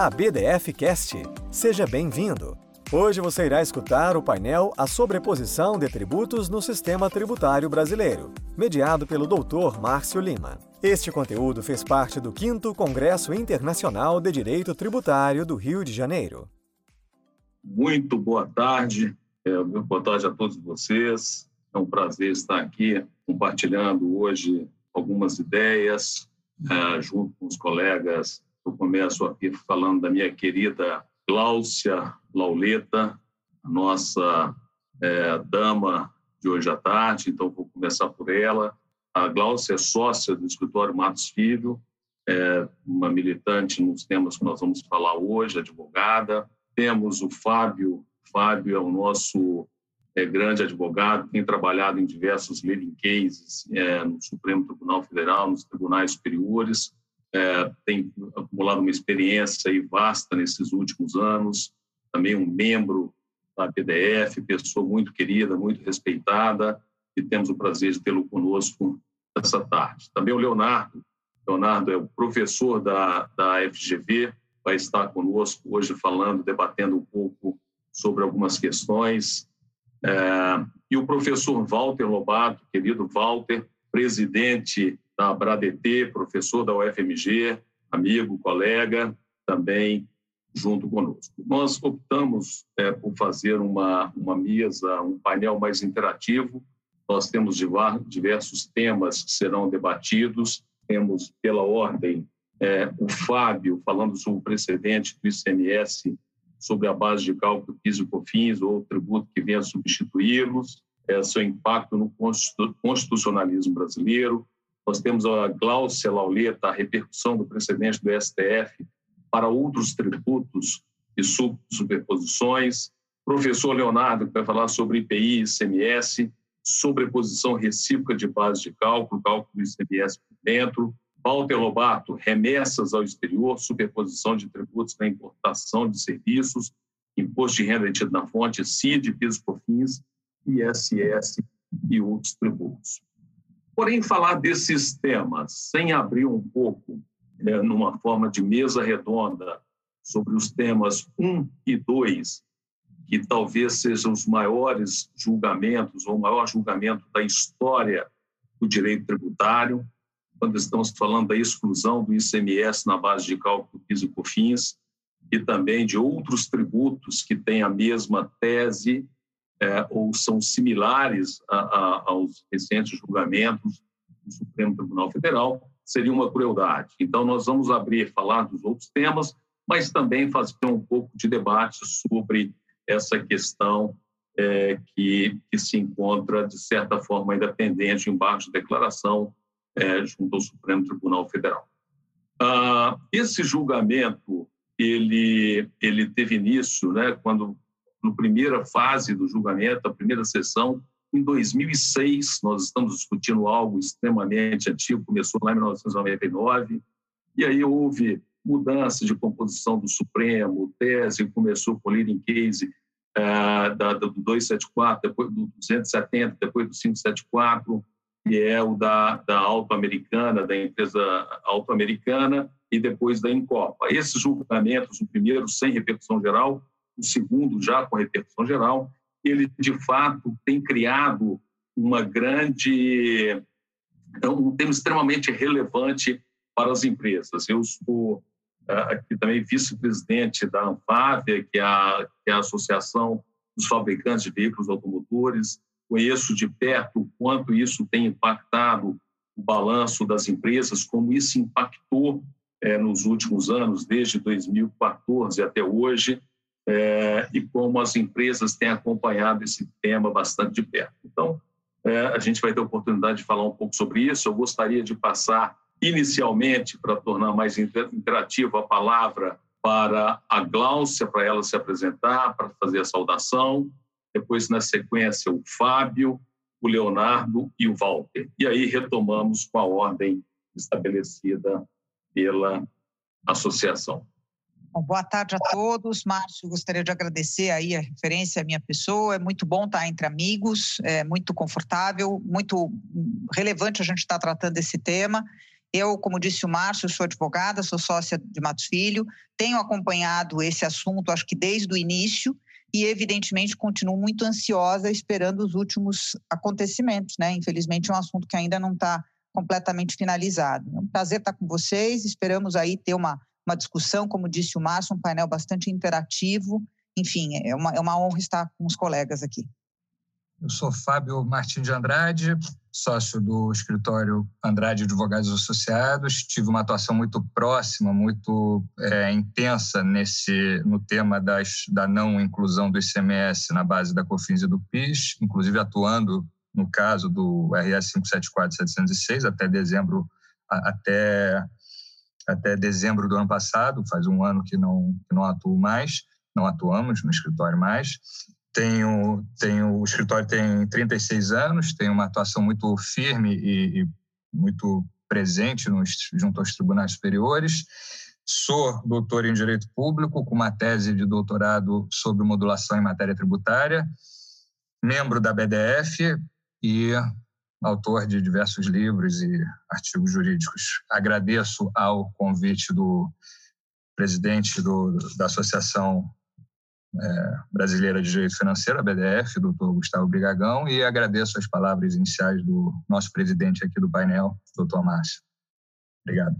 a BDF Cast. Seja bem-vindo. Hoje você irá escutar o painel A Sobreposição de Tributos no Sistema Tributário Brasileiro, mediado pelo Dr. Márcio Lima. Este conteúdo fez parte do 5 Congresso Internacional de Direito Tributário do Rio de Janeiro. Muito boa tarde, é, boa tarde a todos vocês. É um prazer estar aqui compartilhando hoje algumas ideias é, junto com os colegas. Eu começo aqui falando da minha querida Gláucia Lauleta, a nossa é, dama de hoje à tarde, então vou começar por ela. A Gláucia é sócia do escritório Matos Filho, é uma militante nos temas que nós vamos falar hoje, advogada. Temos o Fábio, Fábio é o nosso é, grande advogado, tem trabalhado em diversos living cases é, no Supremo Tribunal Federal, nos tribunais superiores, é, tem acumulado uma experiência vasta nesses últimos anos, também um membro da PDF, pessoa muito querida, muito respeitada, e temos o prazer de tê-lo conosco essa tarde. Também o Leonardo, Leonardo é o professor da, da FGV, vai estar conosco hoje falando, debatendo um pouco sobre algumas questões. É, e o professor Walter Lobato, querido Walter, presidente da Abradt, professor da UFMG, amigo, colega, também junto conosco. Nós optamos é, por fazer uma, uma mesa, um painel mais interativo. Nós temos diversos temas que serão debatidos. Temos, pela ordem, é, o Fábio falando sobre o precedente do ICMS sobre a base de cálculo e COFINS ou tributo que venha substituí-los, é, seu impacto no constitucionalismo brasileiro. Nós temos a Gláucia Lauleta, a repercussão do precedente do STF para outros tributos e superposições. Professor Leonardo, que vai falar sobre IPI ICMS, sobreposição recíproca de base de cálculo, cálculo do ICMS por dentro. Walter Lobato, remessas ao exterior, superposição de tributos na importação de serviços, imposto de renda retido na fonte, CID, PIS, COFINS, ISS e outros tributos. Porém, falar desses temas, sem abrir um pouco é, numa forma de mesa redonda sobre os temas 1 e 2, que talvez sejam os maiores julgamentos, ou o maior julgamento da história do direito tributário, quando estamos falando da exclusão do ICMS na base de cálculo PIS e COFINS, e também de outros tributos que têm a mesma tese é, ou são similares a, a, aos recentes julgamentos do Supremo Tribunal Federal, seria uma crueldade. Então, nós vamos abrir, falar dos outros temas, mas também fazer um pouco de debate sobre essa questão é, que, que se encontra, de certa forma, ainda pendente embaixo de declaração é, junto ao Supremo Tribunal Federal. Ah, esse julgamento ele ele teve início, né, quando na primeira fase do julgamento, a primeira sessão, em 2006, nós estamos discutindo algo extremamente antigo, começou lá em 1999, e aí houve mudança de composição do Supremo, tese começou com o leading case uh, da, do 274, depois do 270, depois do 574, que é o da, da Auto-Americana, da empresa Auto-Americana, e depois da Incopa. Esses julgamentos, o primeiro sem repercussão geral, o segundo já com repercussão geral, ele de fato tem criado uma grande, um tema extremamente relevante para as empresas. Eu sou ah, aqui também vice-presidente da Anfávia, que é, a, que é a Associação dos Fabricantes de Veículos Automotores, conheço de perto o quanto isso tem impactado o balanço das empresas, como isso impactou é, nos últimos anos, desde 2014 até hoje, é, e como as empresas têm acompanhado esse tema bastante de perto. Então, é, a gente vai ter a oportunidade de falar um pouco sobre isso. Eu gostaria de passar inicialmente, para tornar mais interativa a palavra, para a Gláucia, para ela se apresentar, para fazer a saudação, depois, na sequência, o Fábio, o Leonardo e o Walter. E aí retomamos com a ordem estabelecida pela associação. Bom, boa tarde a todos. Márcio, gostaria de agradecer aí a referência à minha pessoa. É muito bom estar entre amigos, é muito confortável, muito relevante a gente estar tratando esse tema. Eu, como disse o Márcio, sou advogada, sou sócia de Matos Filho, tenho acompanhado esse assunto, acho que desde o início, e evidentemente continuo muito ansiosa esperando os últimos acontecimentos, né? Infelizmente é um assunto que ainda não está completamente finalizado. É um prazer estar com vocês, esperamos aí ter uma, uma discussão, como disse o Márcio, um painel bastante interativo, enfim, é uma, é uma honra estar com os colegas aqui. Eu sou Fábio Martins de Andrade, sócio do escritório Andrade Advogados Associados. Tive uma atuação muito próxima, muito é, intensa nesse no tema das, da não inclusão do ICMS na base da COFINS e do PIS, inclusive atuando no caso do RS 574-706 até dezembro até até dezembro do ano passado, faz um ano que não que não atuo mais, não atuamos no escritório mais. Tenho, tenho, o escritório tem 36 anos, tem uma atuação muito firme e, e muito presente nos, junto aos tribunais superiores. Sou doutor em Direito Público, com uma tese de doutorado sobre modulação em matéria tributária, membro da BDF e autor de diversos livros e artigos jurídicos. Agradeço ao convite do presidente do, da Associação é, Brasileira de Direito Financeiro, a BDF, doutor Gustavo Brigagão, e agradeço as palavras iniciais do nosso presidente aqui do painel, doutor Márcio. Obrigado.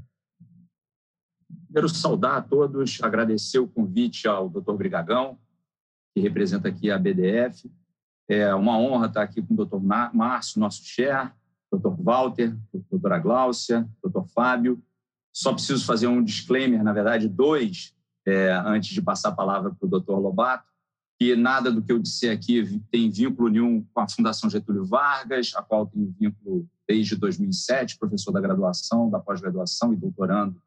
Quero saudar a todos, agradecer o convite ao doutor Brigagão, que representa aqui a BDF. É uma honra estar aqui com o doutor Márcio, nosso chair, doutor Walter, doutora Gláucia, doutor Fábio. Só preciso fazer um disclaimer, na verdade, dois é, antes de passar a palavra para o doutor Lobato, que nada do que eu disser aqui tem vínculo nenhum com a Fundação Getúlio Vargas, a qual tenho vínculo desde 2007, professor da graduação, da pós-graduação e doutorando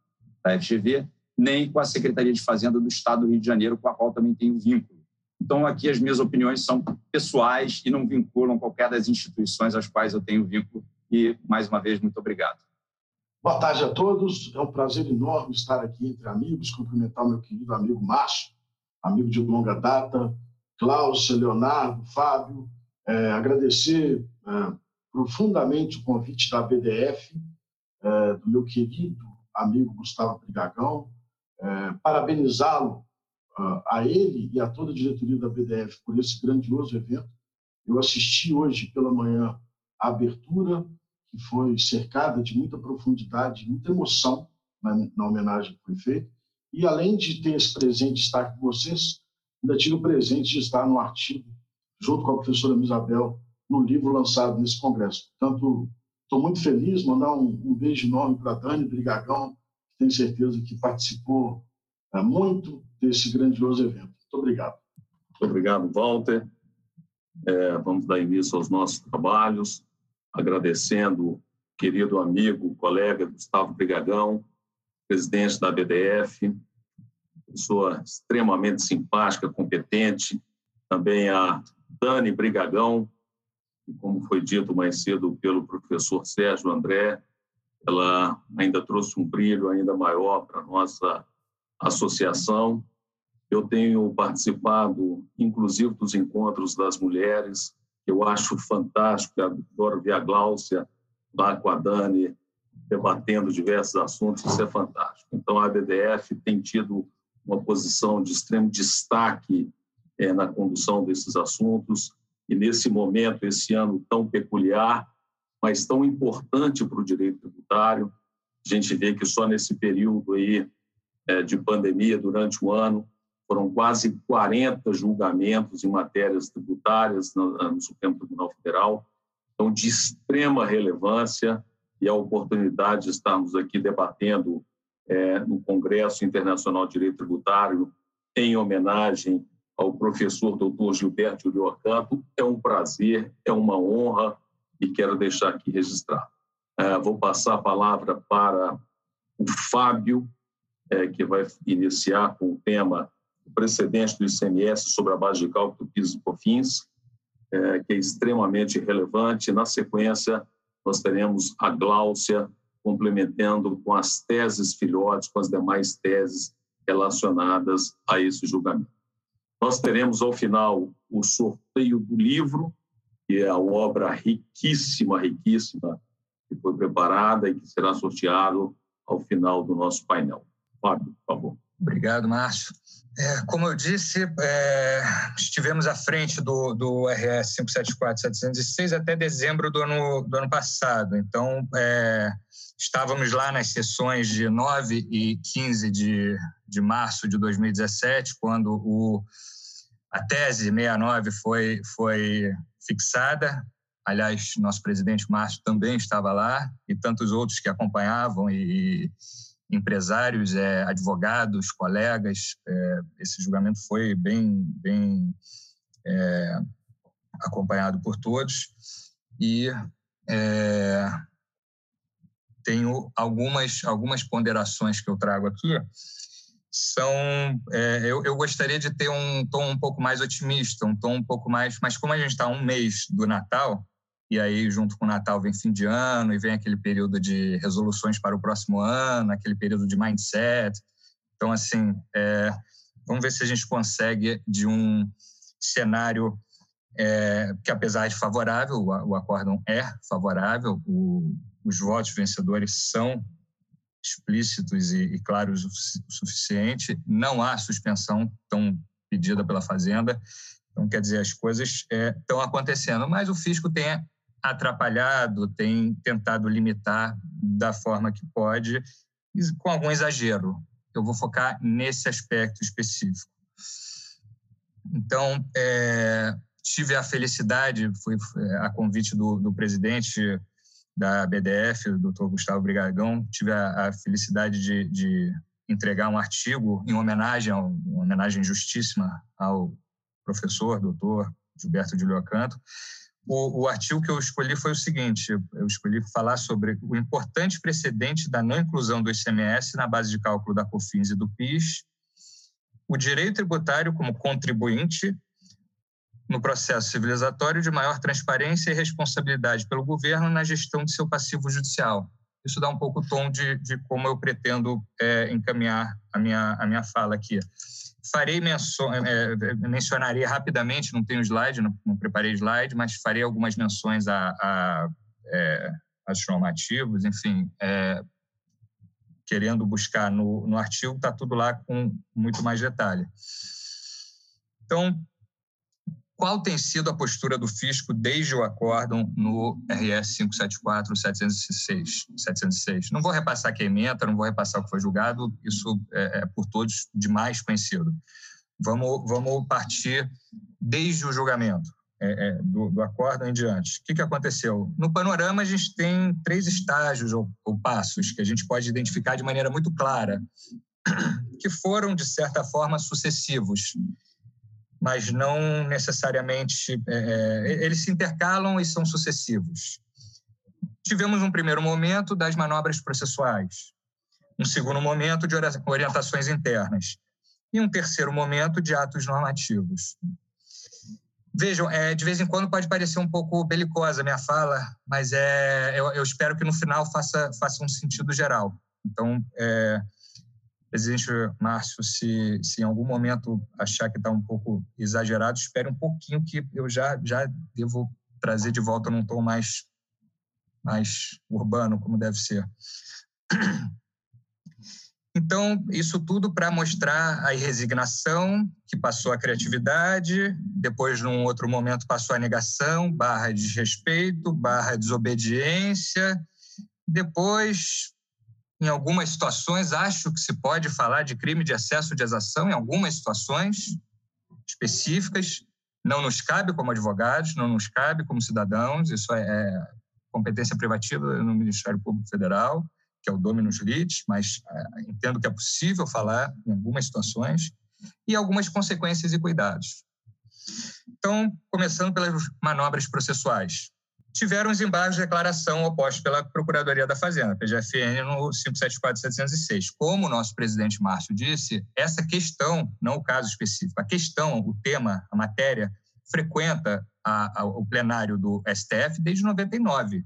da FGV, nem com a Secretaria de Fazenda do Estado do Rio de Janeiro, com a qual também tenho vínculo. Então, aqui as minhas opiniões são pessoais e não vinculam qualquer das instituições às quais eu tenho vínculo. E, mais uma vez, muito obrigado. Boa tarde a todos. É um prazer enorme estar aqui entre amigos, cumprimentar o meu querido amigo Márcio, amigo de longa data, Cláudia, Leonardo, Fábio, é, agradecer é, profundamente o convite da BDF, é, do meu querido amigo Gustavo Brigagão, é, parabenizá-lo a ele e a toda a diretoria da BDF por esse grandioso evento. Eu assisti hoje pela manhã a abertura, que foi cercada de muita profundidade, muita emoção na, na homenagem que foi feita. E além de ter esse presente de estar com vocês, ainda tive o presente de estar no artigo, junto com a professora Isabel, no livro lançado nesse congresso. Portanto, estou muito feliz, mandar um, um beijo enorme para a Dani Brigagão, que tenho certeza que participou é, muito desse grandioso evento. Muito obrigado. Muito obrigado, Walter. É, vamos dar início aos nossos trabalhos agradecendo o querido amigo, colega Gustavo Brigagão, presidente da BDF, pessoa extremamente simpática, competente, também a Dani Brigagão, que, como foi dito mais cedo pelo professor Sérgio André, ela ainda trouxe um brilho ainda maior para a nossa associação. Eu tenho participado, inclusive, dos encontros das mulheres, eu acho fantástico. Adoro ver a Gláucia lá com a Dani debatendo diversos assuntos, isso é fantástico. Então, a ABDF tem tido uma posição de extremo destaque é, na condução desses assuntos, e nesse momento, esse ano tão peculiar, mas tão importante para o direito tributário, a gente vê que só nesse período aí é, de pandemia, durante o ano, foram quase 40 julgamentos em matérias tributárias no, no Supremo Tribunal Federal, então de extrema relevância e a oportunidade de estarmos aqui debatendo é, no Congresso Internacional de Direito Tributário em homenagem ao professor doutor Gilberto Julio Campo. É um prazer, é uma honra e quero deixar aqui registrado. É, vou passar a palavra para o Fábio, é, que vai iniciar com o tema precedente do ICMS sobre a base de cálculo do PIS e COFINS, é, que é extremamente relevante. Na sequência, nós teremos a Gláucia complementando com as teses filhotes, com as demais teses relacionadas a esse julgamento. Nós teremos, ao final, o sorteio do livro, que é a obra riquíssima, riquíssima que foi preparada e que será sorteado ao final do nosso painel. Fábio, por favor. Obrigado, Márcio. É, como eu disse, é, estivemos à frente do, do RS 574-706 até dezembro do ano, do ano passado. Então, é, estávamos lá nas sessões de 9 e 15 de, de março de 2017, quando o, a tese 69 foi, foi fixada. Aliás, nosso presidente Márcio também estava lá, e tantos outros que acompanhavam e, empresários, é, advogados, colegas. É, esse julgamento foi bem, bem é, acompanhado por todos e é, tenho algumas algumas ponderações que eu trago aqui. São, é, eu, eu gostaria de ter um tom um pouco mais otimista, um tom um pouco mais, mas como a gente está um mês do Natal, e aí junto com o Natal vem fim de ano e vem aquele período de resoluções para o próximo ano, aquele período de mindset. Então, assim, é, vamos ver se a gente consegue de um cenário é, que, apesar de favorável, o, o acórdão é favorável, o, os votos vencedores são explícitos e, e claros o suficiente, não há suspensão tão pedida pela Fazenda. Então, quer dizer, as coisas estão é, acontecendo, mas o fisco tem atrapalhado, tem tentado limitar da forma que pode, com algum exagero. Eu vou focar nesse aspecto específico. Então, é, tive a felicidade, fui a convite do, do presidente da BDF, o doutor Gustavo Brigagão, tive a, a felicidade de, de, entregar um artigo em homenagem, uma homenagem justíssima ao professor, doutor Gilberto de Leocanto, o, o, artigo que eu escolhi foi o seguinte: eu escolhi falar sobre o importante precedente da não inclusão do ICMS na base de cálculo da COFINS e do PIS, o direito tributário como contribuinte no processo civilizatório de maior transparência e responsabilidade pelo governo na gestão de seu passivo judicial. Isso dá um pouco o tom de, de como eu pretendo é, encaminhar a minha, a minha fala aqui. Farei menção, é, é, mencionaria rapidamente, não tenho slide, não, não, preparei slide, mas farei algumas menções a, a, é, a normativos, enfim, é, querendo buscar no, no artigo, está tudo lá com muito mais detalhe. Então, qual tem sido a postura do fisco desde o acórdão no RS 574 706, 706. Não vou repassar a emenda, não vou repassar o que foi julgado, isso é, é por todos demais conhecido. Vamos, vamos partir desde o julgamento é, é, do, do acórdão em diante. O que, que aconteceu? No panorama, a gente tem três estágios ou, ou passos que a gente pode identificar de maneira muito clara, que foram, de certa forma, sucessivos mas não necessariamente. É, é, eles se intercalam e são sucessivos. Tivemos um primeiro momento das manobras processuais, um segundo momento de orientações internas e um terceiro momento de atos normativos. Vejam, é, de vez em quando pode parecer um pouco belicosa a minha fala, mas é, eu, eu espero que no final faça, faça um sentido geral. Então, é, Presidente Márcio, se, se em algum momento achar que está um pouco exagerado, espere um pouquinho que eu já, já devo trazer de volta num tom mais, mais urbano, como deve ser. Então, isso tudo para mostrar a resignação, que passou a criatividade, depois, num outro momento, passou a negação, barra desrespeito, barra desobediência, depois em algumas situações, acho que se pode falar de crime de excesso de exação, em algumas situações específicas. Não nos cabe como advogados, não nos cabe como cidadãos, isso é, é competência privativa no Ministério Público Federal, que é o Dominus Lit, mas é, entendo que é possível falar em algumas situações, e algumas consequências e cuidados. Então, começando pelas manobras processuais tiveram os embargos de declaração opostos pela Procuradoria da Fazenda, PGFN, no 574-706. Como o nosso presidente Márcio disse, essa questão, não o caso específico, a questão, o tema, a matéria, frequenta a, a, o plenário do STF desde 99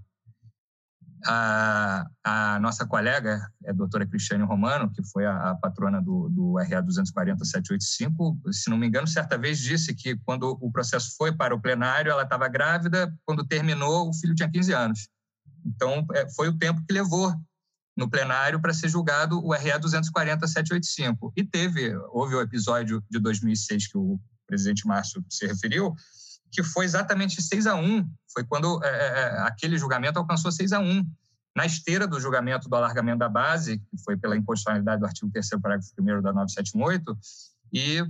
a, a nossa colega, a doutora Cristiane Romano, que foi a, a patrona do, do RA 240-785, se não me engano, certa vez disse que quando o processo foi para o plenário, ela estava grávida, quando terminou, o filho tinha 15 anos. Então, é, foi o tempo que levou no plenário para ser julgado o RE 240-785. E teve, houve o episódio de 2006 que o presidente Márcio se referiu, que foi exatamente 6 a 1. Foi quando é, é, é aquele julgamento alcançou 6 a 1. Na esteira do julgamento do alargamento da base, que foi pela inconstitucionalidade do artigo 3 parágrafo 1 da 978, e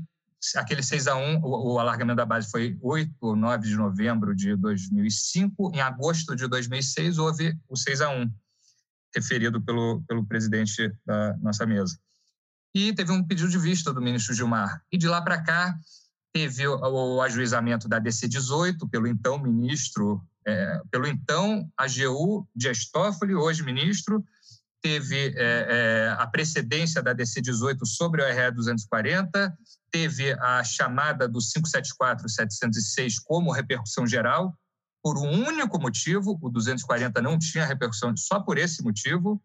aquele 6 a 1, o, o, alargamento da base foi 8 ou 9 de novembro de 2005. Em agosto de 2006, houve o 6 a 1, referido pelo, pelo presidente da nossa mesa. E teve um pedido de vista do ministro Gilmar. E de lá para cá, teve o, ajuizamento da DC-18 pelo então ministro, é, pelo então AGU Dias Toffoli, hoje ministro, teve é, é, a precedência da DC-18 sobre o RE 240, teve a chamada do 574-706 como repercussão geral, por um único motivo, o 240 não tinha repercussão só por esse motivo,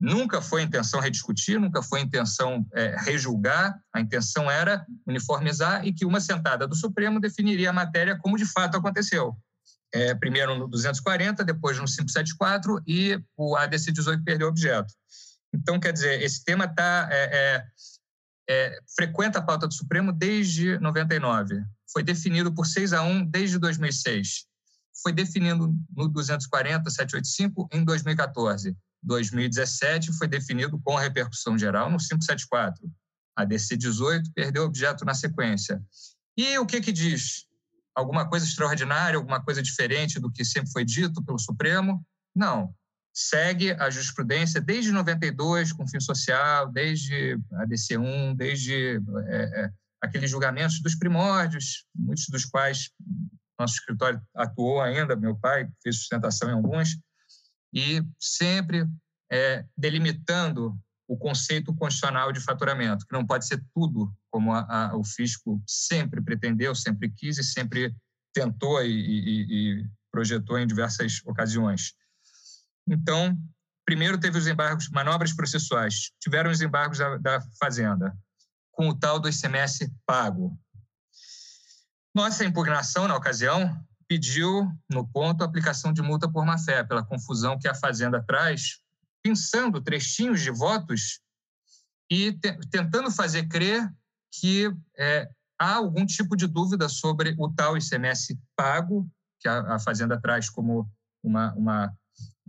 Nunca foi intenção rediscutir, nunca foi intenção é, rejulgar, a intenção era uniformizar e que uma sentada do Supremo definiria a matéria como de fato aconteceu. É, primeiro no 240, depois no 574 e o ADC 18 perdeu objeto. Então, quer dizer, esse tema tá, é, é, é, frequenta a pauta do Supremo desde 99. Foi definido por 6 a 1 desde 2006. Foi definido no 240, 785 em 2014 2017 foi definido com repercussão geral no 574. A DC 18 perdeu objeto na sequência. E o que que diz? Alguma coisa extraordinária, alguma coisa diferente do que sempre foi dito pelo Supremo? Não. Segue a jurisprudência desde 92, com fim social, desde a DC1, desde é, é, aqueles julgamentos dos primórdios, muitos dos quais nosso escritório atuou ainda, meu pai fez sustentação em alguns, e sempre é, delimitando o conceito constitucional de faturamento, que não pode ser tudo como a, a, o fisco sempre pretendeu, sempre quis e sempre tentou e, e, e projetou em diversas ocasiões. Então, primeiro teve os embargos, manobras processuais, tiveram os embargos da, da Fazenda, com o tal do ICMS pago. Nossa impugnação, na ocasião, pediu, no ponto, a aplicação de multa por má-fé, pela confusão que a Fazenda traz, pensando trechinhos de votos e te, tentando fazer crer que é, há algum tipo de dúvida sobre o tal ICMS pago, que a, a Fazenda traz como uma, uma,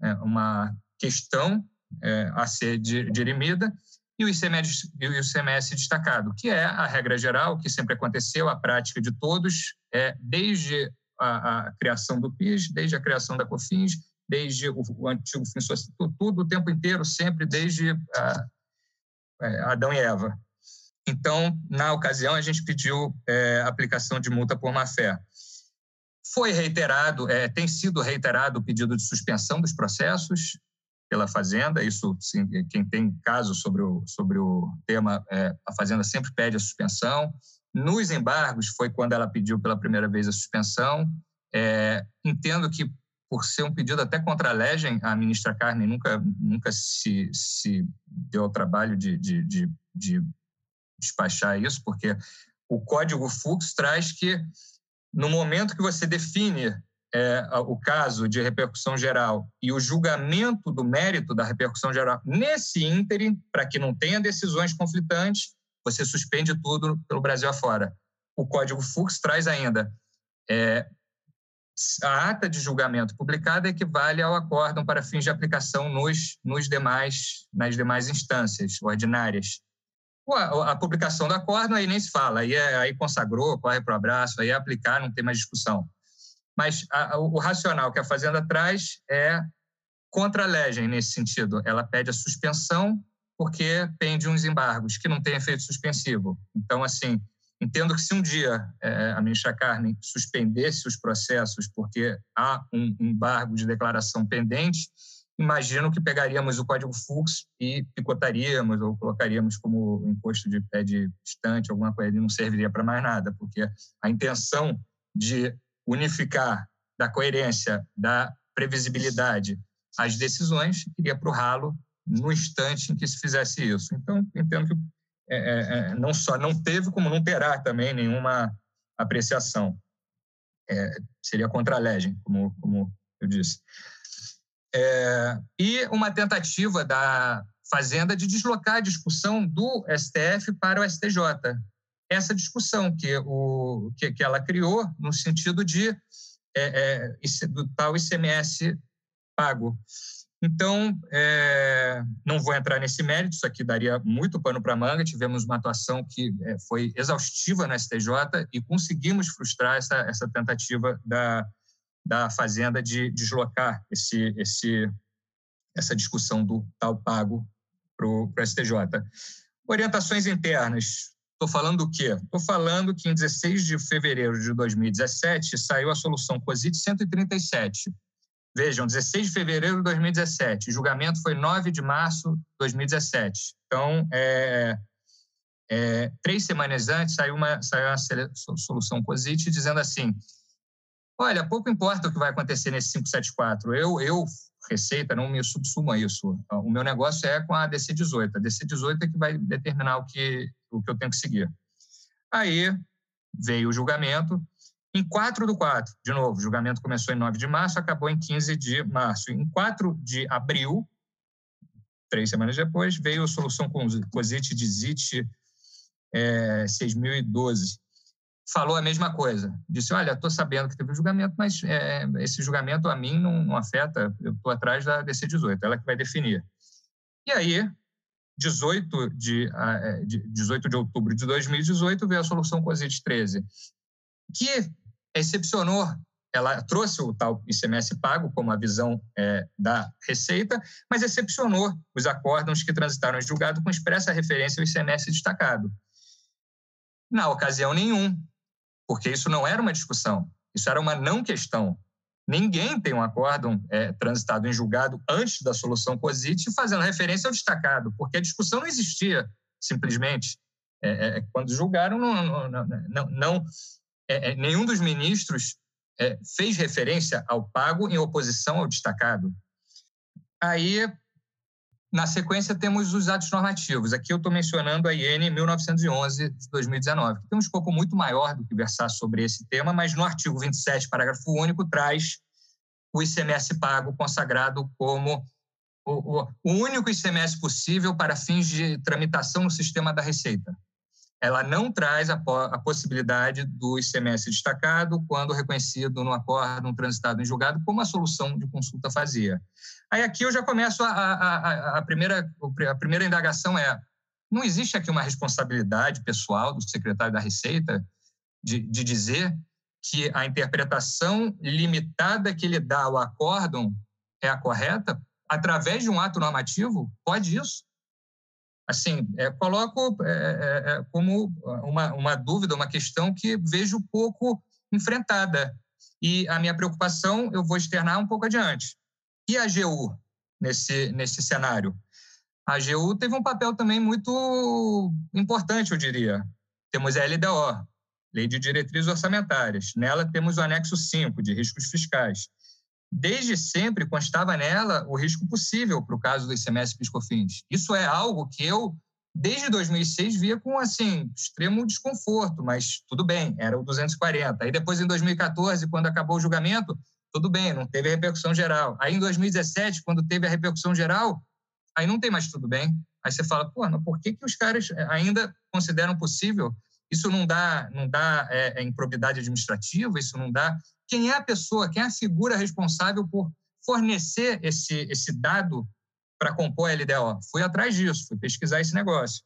é, uma questão é, a ser dirimida, e o, ICMS, e o ICMS destacado, que é a regra geral, que sempre aconteceu, a prática de todos, é, desde a, a, criação do PIS, desde a criação da COFINS, desde o, o antigo fim social, tudo o tempo inteiro, sempre desde a, é, Adão e Eva. Então, na ocasião, a gente pediu é, aplicação de multa por má-fé. Foi reiterado, é, tem sido reiterado o pedido de suspensão dos processos pela Fazenda. Isso, sim, quem tem caso sobre o, sobre o tema, é, a Fazenda sempre pede a suspensão. Nos embargos foi quando ela pediu pela primeira vez a suspensão. É, entendo que, por ser um pedido até contra a legem, a ministra Carmen nunca, nunca se, se deu ao trabalho de, de, de, de despachar isso, porque o código Fux traz que, no momento que você define é, o caso de repercussão geral e o julgamento do mérito da repercussão geral nesse ínterim, para que não tenha decisões conflitantes, você suspende tudo pelo Brasil afora. O Código Fux traz ainda é, a ata de julgamento publicada equivale ao acórdão para fins de aplicação nos, nos demais, nas demais instâncias ordinárias. A, a publicação do acórdão aí nem se fala, aí, é, aí consagrou, corre para o abraço, aí é aplicar, não tem mais discussão. Mas a, o racional que a Fazenda traz é contra a legem nesse sentido. Ela pede a suspensão porque pende uns embargos que não têm efeito suspensivo. Então, assim, entendo que se um dia é, a ministra Carmen suspendesse os processos porque há um embargo de declaração pendente, imagino que pegaríamos o código Fux e picotaríamos ou colocaríamos como imposto de pé de estante, alguma coisa, e não serviria para mais nada, porque a intenção de unificar da coerência, da previsibilidade as decisões iria para o ralo no instante em que se fizesse isso. Então, entendo que é, é, é, não só não teve, como não terá também nenhuma apreciação. É, seria contra a legem, como, como eu disse. É, e uma tentativa da Fazenda de deslocar a discussão do STF para o STJ. Essa discussão que, o, que, que ela criou no sentido de é, do tal ICMS pago. Então, é, não vou entrar nesse mérito, isso aqui daria muito pano para manga. Tivemos uma atuação que é, foi exaustiva na STJ e conseguimos frustrar essa, essa tentativa da, da Fazenda de deslocar esse, esse, essa discussão do tal pago para o STJ. Orientações internas. Estou falando o quê? Estou falando que em 16 de fevereiro de 2017 saiu a solução COSIT 137, Vejam, 16 de fevereiro de 2017, o julgamento foi 9 de março de 2017. Então, é, é, três semanas antes, saiu uma, saiu uma solução COSIT dizendo assim: olha, pouco importa o que vai acontecer nesse 574, eu, eu Receita, não me subsuma isso. O meu negócio é com a DC18. A DC18 é que vai determinar o que, o que eu tenho que seguir. Aí veio o julgamento, em 4 do 4, de novo, o julgamento começou em 9 de março, acabou em 15 de março. Em 4 de abril, três semanas depois, veio a solução com COSIT de ZIT é, 6012. Falou a mesma coisa. Disse, olha, estou sabendo que teve julgamento, mas é, esse julgamento a mim não, não afeta, eu estou atrás da DC-18, ela que vai definir. E aí, 18 de, é, de, 18 de outubro de 2018, veio a solução COSIT 13, que excepcionou, ela trouxe o tal ICMS pago como a visão é, da Receita, mas excepcionou os acórdãos que transitaram em julgado com expressa referência ao ICMS destacado. Na ocasião nenhum, porque isso não era uma discussão, isso era uma não questão. Ninguém tem um acórdão é, transitado em julgado antes da solução COSIT fazendo referência ao destacado, porque a discussão não existia simplesmente. É, é, é quando julgaram, não, não, não, não é, é, nenhum dos ministros é, fez referência ao pago em oposição ao destacado. Aí, na sequência, temos os atos normativos. Aqui eu estou mencionando a IN 1911 de 2019, que tem um escopo muito maior do que versar sobre esse tema, mas no artigo 27, parágrafo único, traz o ICMS pago consagrado como o, o, o único ICMS possível para fins de tramitação no sistema da Receita ela não traz a, a, possibilidade do ICMS destacado quando reconhecido no acordo transitado em julgado, como a solução de consulta fazia. Aí aqui eu já começo a, a, a, primeira, a primeira indagação é, não existe aqui uma responsabilidade pessoal do secretário da Receita de, de dizer que a interpretação limitada que ele dá ao acórdão é a correta? Através de um ato normativo? Pode isso? Assim, é, coloco é, é, é, como uma, uma dúvida, uma questão que vejo pouco enfrentada. E a minha preocupação eu vou externar um pouco adiante. E a AGU nesse, nesse cenário? A AGU teve um papel também muito importante, eu diria. Temos a LDO, Lei de Diretrizes Orçamentárias. Nela temos o anexo 5, de riscos fiscais. Desde sempre constava nela o risco possível para o caso do ICMS Piscofins. Isso é algo que eu, desde 2006, via com assim extremo desconforto, mas tudo bem, era o 240. Aí depois, em 2014, quando acabou o julgamento, tudo bem, não teve repercussão geral. Aí em 2017, quando teve a repercussão geral, aí não tem mais tudo bem. Aí você fala, pô, mas por que, que os caras ainda consideram possível? Isso não dá, não dá é, é improbidade administrativa, isso não dá quem é a pessoa, quem é a figura responsável por fornecer esse, esse dado para compor a LDO. Fui atrás disso, fui pesquisar esse negócio.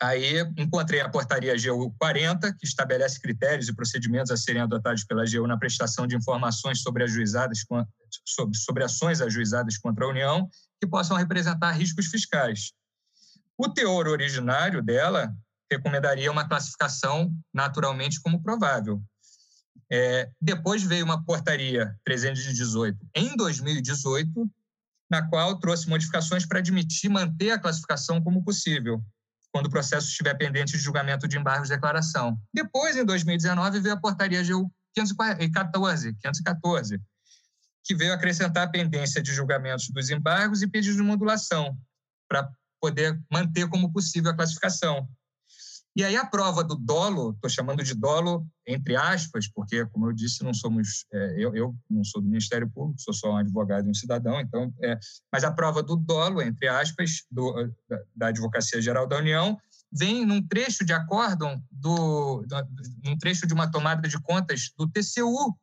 Aí encontrei a portaria GU 40, que estabelece critérios e procedimentos a serem adotados pela GU na prestação de informações sobre, ajuizadas, sobre, sobre ações ajuizadas contra a União que possam representar riscos fiscais. O teor originário dela recomendaria uma classificação naturalmente como provável, é, depois veio uma portaria 318 em 2018, na qual trouxe modificações para admitir manter a classificação como possível, quando o processo estiver pendente de julgamento de embargos de declaração. Depois, em 2019, veio a portaria GU 514, 514 que veio acrescentar a pendência de julgamentos dos embargos e pedidos de modulação, para poder manter como possível a classificação. E aí a prova do dolo, estou chamando de dolo entre aspas, porque, como eu disse, não somos, é, eu, eu, não sou do Ministério Público, sou só um advogado e um cidadão, então, é, mas a prova do dolo, entre aspas, do, da, da Advocacia Geral da União, vem num trecho de acórdão, do, do, num trecho de uma tomada de contas do TCU,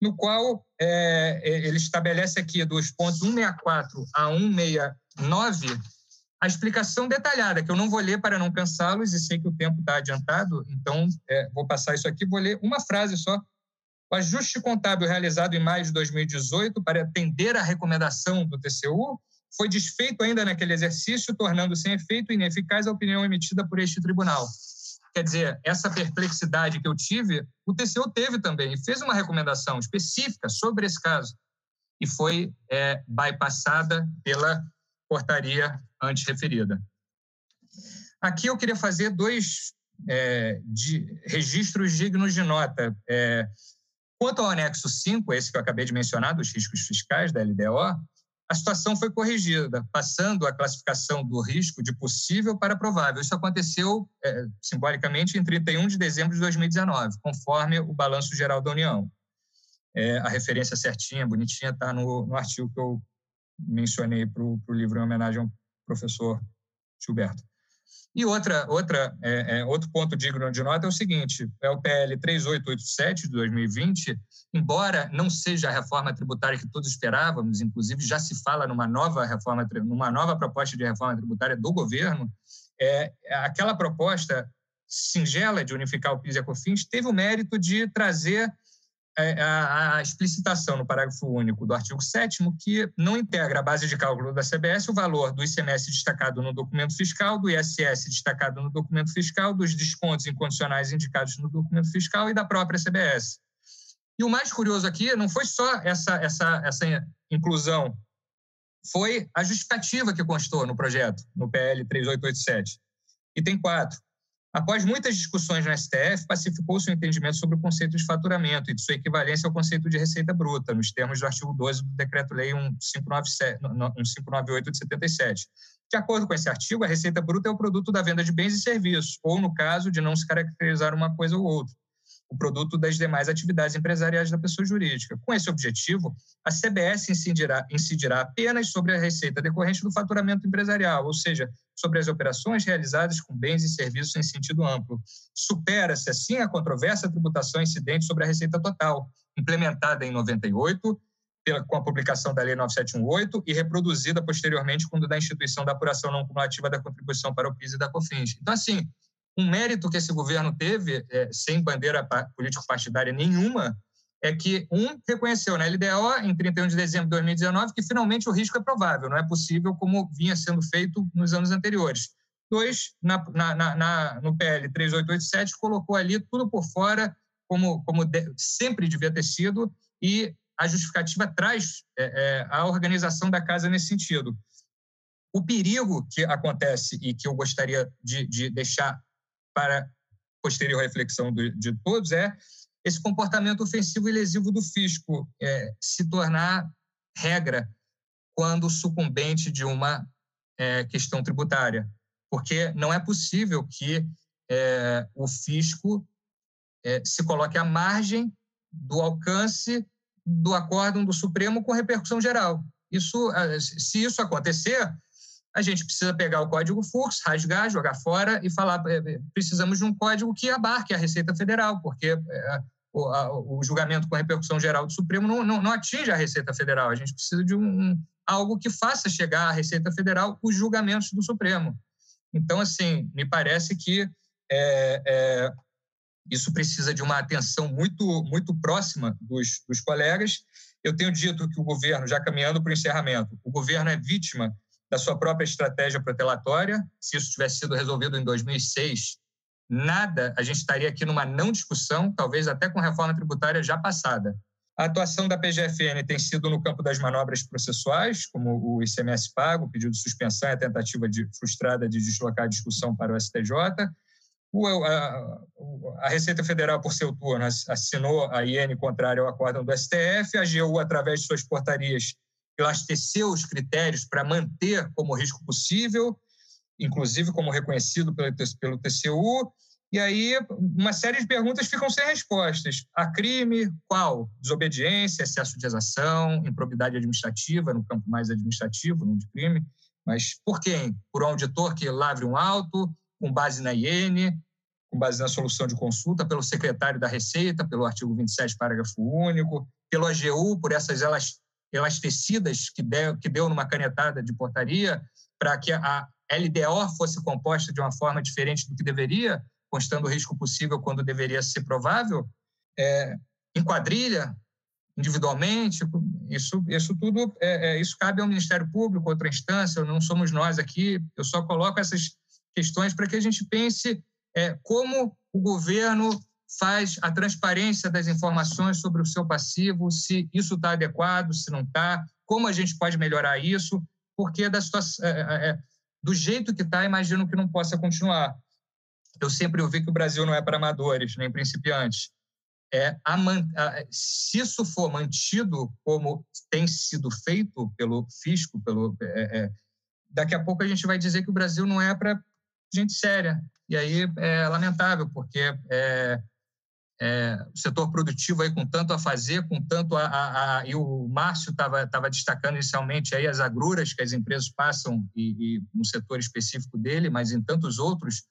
no qual é, é, ele estabelece aqui dos pontos 164 a 169 a explicação detalhada, que eu não vou ler para não pensá-los, e sei que o tempo está adiantado, então é, vou passar isso aqui, vou ler uma frase só. O ajuste contábil realizado em maio de 2018 para atender à recomendação do TCU foi desfeito ainda naquele exercício, tornando sem efeito ineficaz a opinião emitida por este tribunal. Quer dizer, essa perplexidade que eu tive, o TCU teve também e fez uma recomendação específica sobre esse caso e foi é, bypassada pela portaria antes referida. Aqui eu queria fazer dois é, de, registros dignos de nota. É, quanto ao anexo 5, esse que eu acabei de mencionar, dos riscos fiscais da LDO, a situação foi corrigida, passando a classificação do risco de possível para provável. Isso aconteceu, é, simbolicamente, em 31 de dezembro de 2019, conforme o Balanço Geral da União. É, a referência certinha, bonitinha, está no, no, artigo que eu mencionei para o livro em homenagem ao professor Gilberto. E outra, outra, é, é, outro ponto digno de nota é o seguinte: é o PL 3887 de 2020, embora não seja a reforma tributária que todos esperávamos, inclusive já se fala numa nova reforma, numa nova proposta de reforma tributária do governo, é, aquela proposta singela de unificar o PIS e a COFINS teve o mérito de trazer a, a explicitação no parágrafo único do artigo 7 que não integra a base de cálculo da CBS o valor do ICMS destacado no documento fiscal, do ISS destacado no documento fiscal, dos descontos incondicionais indicados no documento fiscal e da própria CBS. E o mais curioso aqui não foi só essa, essa, essa inclusão, foi a justificativa que constou no projeto, no PL 3887. E tem quatro. Após muitas discussões no STF, pacificou-se o entendimento sobre o conceito de faturamento e de sua equivalência ao conceito de receita bruta, nos termos do artigo 12 do Decreto-Lei 1598 de 77. De acordo com esse artigo, a receita bruta é o produto da venda de bens e serviços, ou, no caso de não se caracterizar uma coisa ou outra o produto das demais atividades empresariais da pessoa jurídica. Com esse objetivo, a CBS incidirá, incidirá apenas sobre a receita decorrente do faturamento empresarial, ou seja, sobre as operações realizadas com bens e serviços em sentido amplo. Supera-se, assim, a controvérsia tributação incidente sobre a receita total, implementada em 98 com a publicação da Lei 9718 e reproduzida posteriormente quando da instituição da apuração não cumulativa da contribuição para o PIS e da COFINS. Então, assim, um mérito que esse governo teve, é, sem bandeira político-partidária nenhuma, é que, um, reconheceu na LDO, em 31 de dezembro de 2019, que finalmente o risco é provável, não é possível como vinha sendo feito nos anos anteriores. Dois, na, na, na, no PL 3887, colocou ali tudo por fora, como, como de, sempre devia ter sido, e a justificativa traz é, é, a organização da casa nesse sentido. O perigo que acontece e que eu gostaria de, de deixar para posterior reflexão de todos é esse comportamento ofensivo e lesivo do fisco é, se tornar regra quando sucumbente de uma é, questão tributária, porque não é possível que é, o fisco é, se coloque à margem do alcance do acórdão do Supremo com repercussão geral. Isso, se isso acontecer, a gente precisa pegar o código FURS, rasgar, jogar fora e falar é, é, precisamos de um código que abarque a Receita Federal, porque é, o, a, o, julgamento com repercussão geral do Supremo não, não, não, atinge a Receita Federal. A gente precisa de um, algo que faça chegar à Receita Federal os julgamentos do Supremo. Então, assim, me parece que é, é, isso precisa de uma atenção muito, muito próxima dos, dos colegas. Eu tenho dito que o governo, já caminhando para o encerramento, o governo é vítima da sua própria estratégia protelatória. Se isso tivesse sido resolvido em 2006, nada, a gente estaria aqui numa não discussão, talvez até com reforma tributária já passada. A atuação da PGFN tem sido no campo das manobras processuais, como o ICMS pago, o pedido de suspensão e a tentativa de, frustrada de deslocar a discussão para o STJ. O, a, a, Receita Federal, por seu turno, assinou a IN contrária ao acórdão do STF, a AGU, através de suas portarias, elasteceu os critérios para manter como risco possível. inclusive como reconhecido pelo, pelo TCU, e aí uma série de perguntas ficam sem respostas. A crime, qual? Desobediência, excesso de exação, improbidade administrativa, no campo mais administrativo, não de crime, mas por quem? Por um auditor que lavre um auto, com base na IN, com base na solução de consulta, pelo secretário da Receita, pelo artigo 27, parágrafo único, pelo AGU, por essas elasticidas que deu, que deu numa canetada de portaria, para que a LDO fosse composta de uma forma diferente do que deveria, constando o risco possível quando deveria ser provável, é, em quadrilha, individualmente, isso, isso tudo, é, é, isso cabe ao Ministério Público, outra instância, não somos nós aqui, eu só coloco essas questões para que a gente pense é, como o governo faz a transparência das informações sobre o seu passivo, se isso está adequado, se não está, como a gente pode melhorar isso, porque da situação, é, é, é, do jeito que está, imagino que não possa continuar. Eu sempre ouvi que o Brasil não é para amadores, nem principiantes é, a, a, se isso for mantido como tem sido feito pelo fisco, pelo, é, é, daqui a pouco a gente vai dizer que o Brasil não é para gente séria. E aí é lamentável, porque é, o setor produtivo aí com tanto a fazer, com tanto a, a, a e o Márcio estava tava destacando inicialmente aí as agruras que as empresas passam e, e no setor específico dele, mas em tantos outros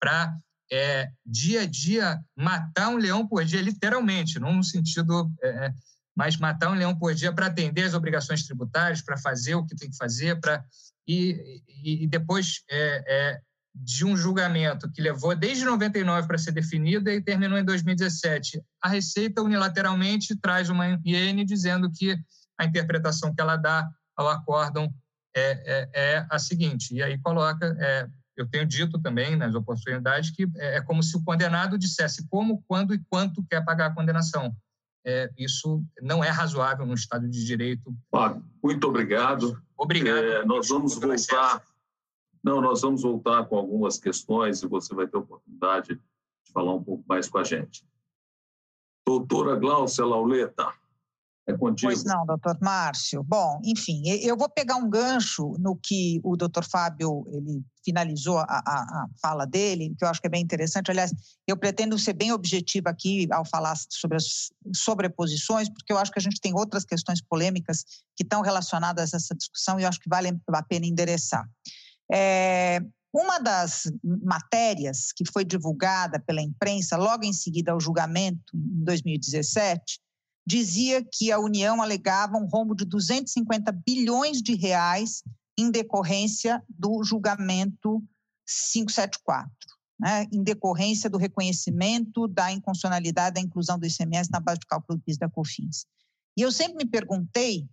para é, dia a dia, matar um leão por dia, literalmente, não no sentido, é, é mas matar um leão por dia para atender as obrigações tributárias, para fazer o que tem que fazer, para e, e, e, depois é, é, de um julgamento que levou desde 99 para ser definido e terminou em 2017, a Receita unilateralmente traz uma IN dizendo que a interpretação que ela dá ao acórdão é, é, é a seguinte, e aí coloca é, eu tenho dito também nas oportunidades que é, é como se o condenado dissesse como, quando e quanto quer pagar a condenação. É, isso não é razoável no Estado de Direito. Ah, muito obrigado. Obrigado. É, nós vamos voltar. Não, nós vamos voltar com algumas questões e você vai ter oportunidade de falar um pouco mais com a gente. Doutora Glaucia Lauleta. É contigo. Pois não, doutor Márcio. Bom, enfim, eu vou pegar um gancho no que o doutor Fábio ele finalizou a, a, a, fala dele, que eu acho que é bem interessante. Aliás, eu pretendo ser bem objetiva aqui ao falar sobre as sobreposições, porque eu acho que a gente tem outras questões polêmicas que estão relacionadas a essa discussão e eu acho que vale a pena endereçar. É, uma das matérias que foi divulgada pela imprensa logo em seguida ao julgamento, em 2017, dizia que a União alegava um rombo de 250 bilhões de reais em decorrência do julgamento 574, né, em decorrência do reconhecimento da inconstitucionalidade da inclusão do ICMS na base de cálculo do PIS da COFINS. E eu sempre me perguntei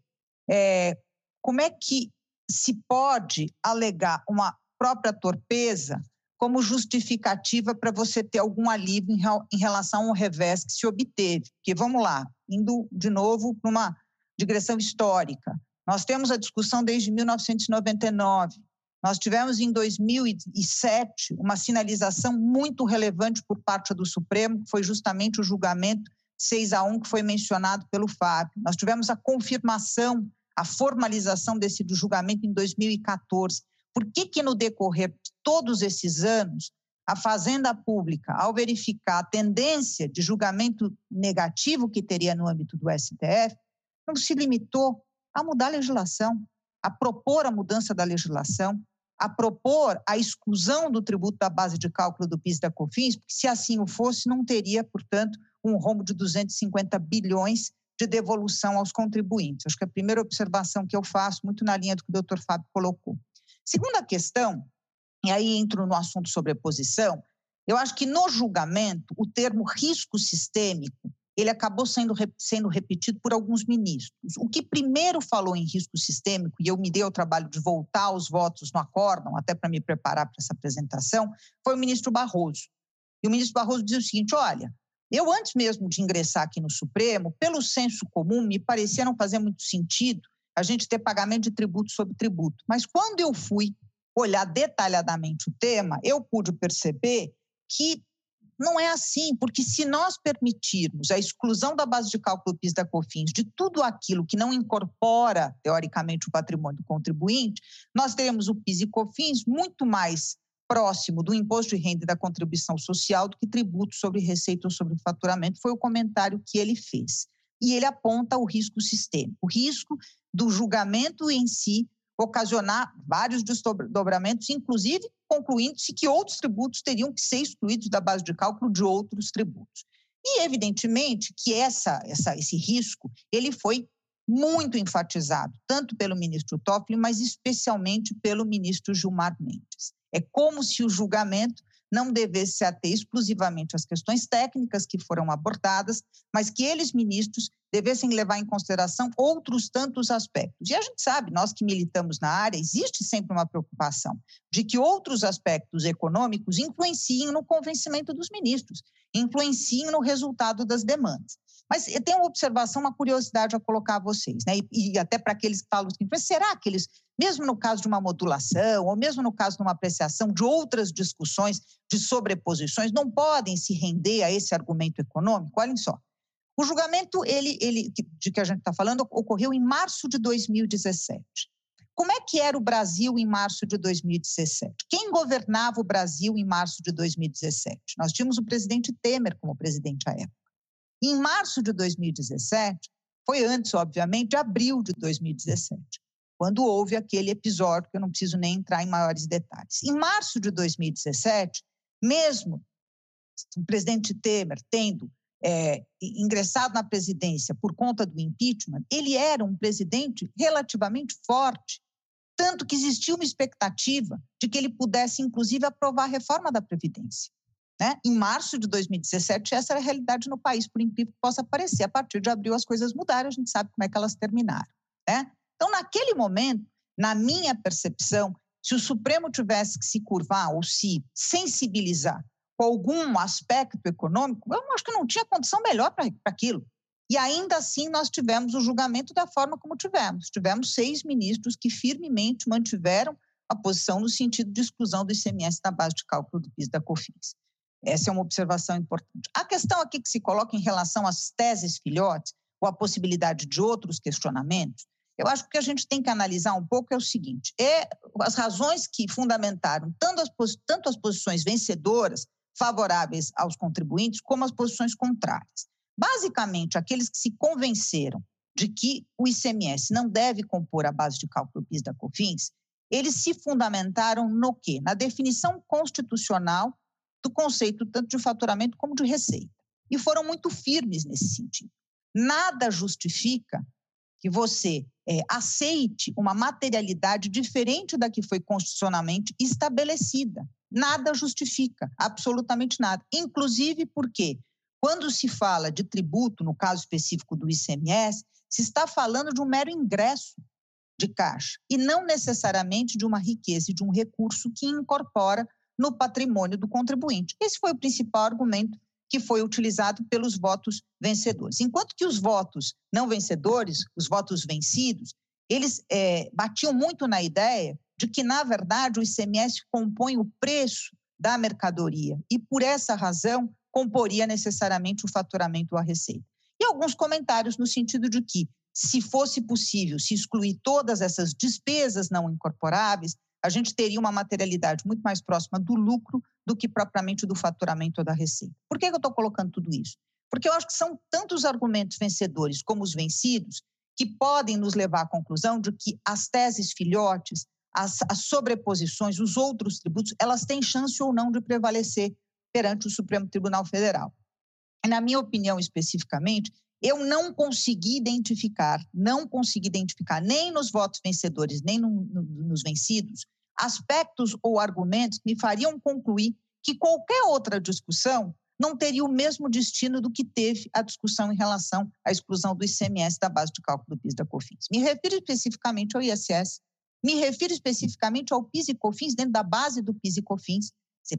é, como é que se pode alegar uma própria torpeza como justificativa para você ter algum alívio em, relação ao revés que se obteve. Porque vamos lá, indo de novo para uma digressão histórica. Nós temos a discussão desde 1999. Nós tivemos em 2007 uma sinalização muito relevante por parte do Supremo, que foi justamente o julgamento 6 a 1 que foi mencionado pelo Fábio. Nós tivemos a confirmação, a formalização desse julgamento em 2014. Por que, que no decorrer de todos esses anos, a Fazenda Pública, ao verificar a tendência de julgamento negativo que teria no âmbito do STF, não se limitou a mudar a legislação, a propor a mudança da legislação, a propor a exclusão do tributo da base de cálculo do PIS da COFINS, porque se assim o fosse, não teria, portanto, um rombo de 250 bilhões de devolução aos contribuintes. Acho que a primeira observação que eu faço, muito na linha do que o doutor Fábio colocou. Segunda questão, e aí entro no assunto sobre posição, eu acho que no julgamento o termo risco sistêmico ele acabou sendo, sendo repetido por alguns ministros. O que primeiro falou em risco sistêmico, e eu me dei o trabalho de voltar aos votos no acórdão, até para me preparar para essa apresentação, foi o ministro Barroso. E o ministro Barroso dizia o seguinte: olha, eu antes mesmo de ingressar aqui no Supremo, pelo senso comum, me parecia não fazer muito sentido a gente ter pagamento de tributo sobre tributo. Mas quando eu fui olhar detalhadamente o tema, eu pude perceber que não é assim, porque se nós permitirmos a exclusão da base de cálculo PIS da COFINS de tudo aquilo que não incorpora, teoricamente, o patrimônio do contribuinte, nós teremos o PIS e COFINS muito mais próximo do imposto de renda e da contribuição social do que tributo sobre receita ou sobre faturamento, foi o comentário que ele fez. E ele aponta o risco sistêmico, o risco do julgamento em si ocasionar vários desdobramentos, inclusive concluindo-se que outros tributos teriam que ser excluídos da base de cálculo de outros tributos. E, evidentemente, que essa, essa, esse risco ele foi muito enfatizado, tanto pelo ministro Toffoli, mas especialmente pelo ministro Gilmar Mendes. É como se o julgamento não devesse se ater exclusivamente às questões técnicas que foram abordadas, mas que eles, ministros, devessem levar em consideração outros tantos aspectos. E a gente sabe, nós que militamos na área, existe sempre uma preocupação de que outros aspectos econômicos influenciem no convencimento dos ministros, influenciem no resultado das demandas. Mas eu tenho uma observação, uma curiosidade a colocar a vocês, né? e, e até para aqueles que falam assim, será que eles, mesmo no caso de uma modulação, ou mesmo no caso de uma apreciação de outras discussões de sobreposições, não podem se render a esse argumento econômico? Olhem só. O julgamento ele, ele, de que a gente está falando ocorreu em março de 2017. Como é que era o Brasil em março de 2017? Quem governava o Brasil em março de 2017? Nós tínhamos o presidente Temer como presidente à época. Em março de 2017, foi antes, obviamente, de abril de 2017, quando houve aquele episódio que eu não preciso nem entrar em maiores detalhes. Em março de 2017, mesmo o presidente Temer tendo é, ingressado na presidência por conta do impeachment, ele era um presidente relativamente forte, tanto que existia uma expectativa de que ele pudesse, inclusive, aprovar a reforma da Previdência. Né? Em março de 2017, essa era a realidade no país, por incrível que possa parecer. A partir de abril, as coisas mudaram, a gente sabe como é que elas terminaram. Né? Então, naquele momento, na minha percepção, se o Supremo tivesse que se curvar ou se sensibilizar com algum aspecto econômico, eu acho que não tinha condição melhor para aquilo. E ainda assim, nós tivemos o julgamento da forma como tivemos. Tivemos seis ministros que firmemente mantiveram a posição no sentido de exclusão do ICMS da base de cálculo do PIS da COFINS. Essa é uma observação importante. A questão aqui que se coloca em relação às teses filhotes, ou a possibilidade de outros questionamentos, eu acho que o que a gente tem que analisar um pouco é o seguinte: é as razões que fundamentaram tanto as, tanto as posições vencedoras, favoráveis aos contribuintes, como as posições contrárias. Basicamente, aqueles que se convenceram de que o ICMS não deve compor a base de cálculo PIS da COFINS, eles se fundamentaram no quê? Na definição constitucional do conceito tanto de faturamento como de receita. E foram muito firmes nesse sentido. Nada justifica que você é, aceite uma materialidade diferente da que foi constitucionalmente estabelecida. Nada justifica, absolutamente nada. Inclusive porque, quando se fala de tributo, no caso específico do ICMS, se está falando de um mero ingresso de caixa e não necessariamente de uma riqueza e de um recurso que incorpora no patrimônio do contribuinte. Esse foi o principal argumento que foi utilizado pelos votos vencedores. Enquanto que os votos não vencedores, os votos vencidos, eles é, batiam muito na ideia de que, na verdade, o ICMS compõe o preço da mercadoria e, por essa razão, comporia necessariamente o faturamento ou a receita. E alguns comentários no sentido de que, se fosse possível se excluir todas essas despesas não incorporáveis, a gente teria uma materialidade muito mais próxima do lucro do que propriamente do faturamento ou da receita. Por que eu estou colocando tudo isso? Porque eu acho que são tantos argumentos vencedores como os vencidos que podem nos levar à conclusão de que as teses filhotes, as, as sobreposições, os outros tributos, elas têm chance ou não de prevalecer perante o Supremo Tribunal Federal. Na minha opinião, especificamente, eu não consegui identificar, não consegui identificar nem nos votos vencedores, nem no, no, nos vencidos, aspectos ou argumentos que me fariam concluir que qualquer outra discussão não teria o mesmo destino do que teve a discussão em relação à exclusão do ICMS da base de cálculo do PIS da COFINS. Me refiro especificamente ao ISS, me refiro especificamente ao PIS e COFINS dentro da base do PIS e COFINS.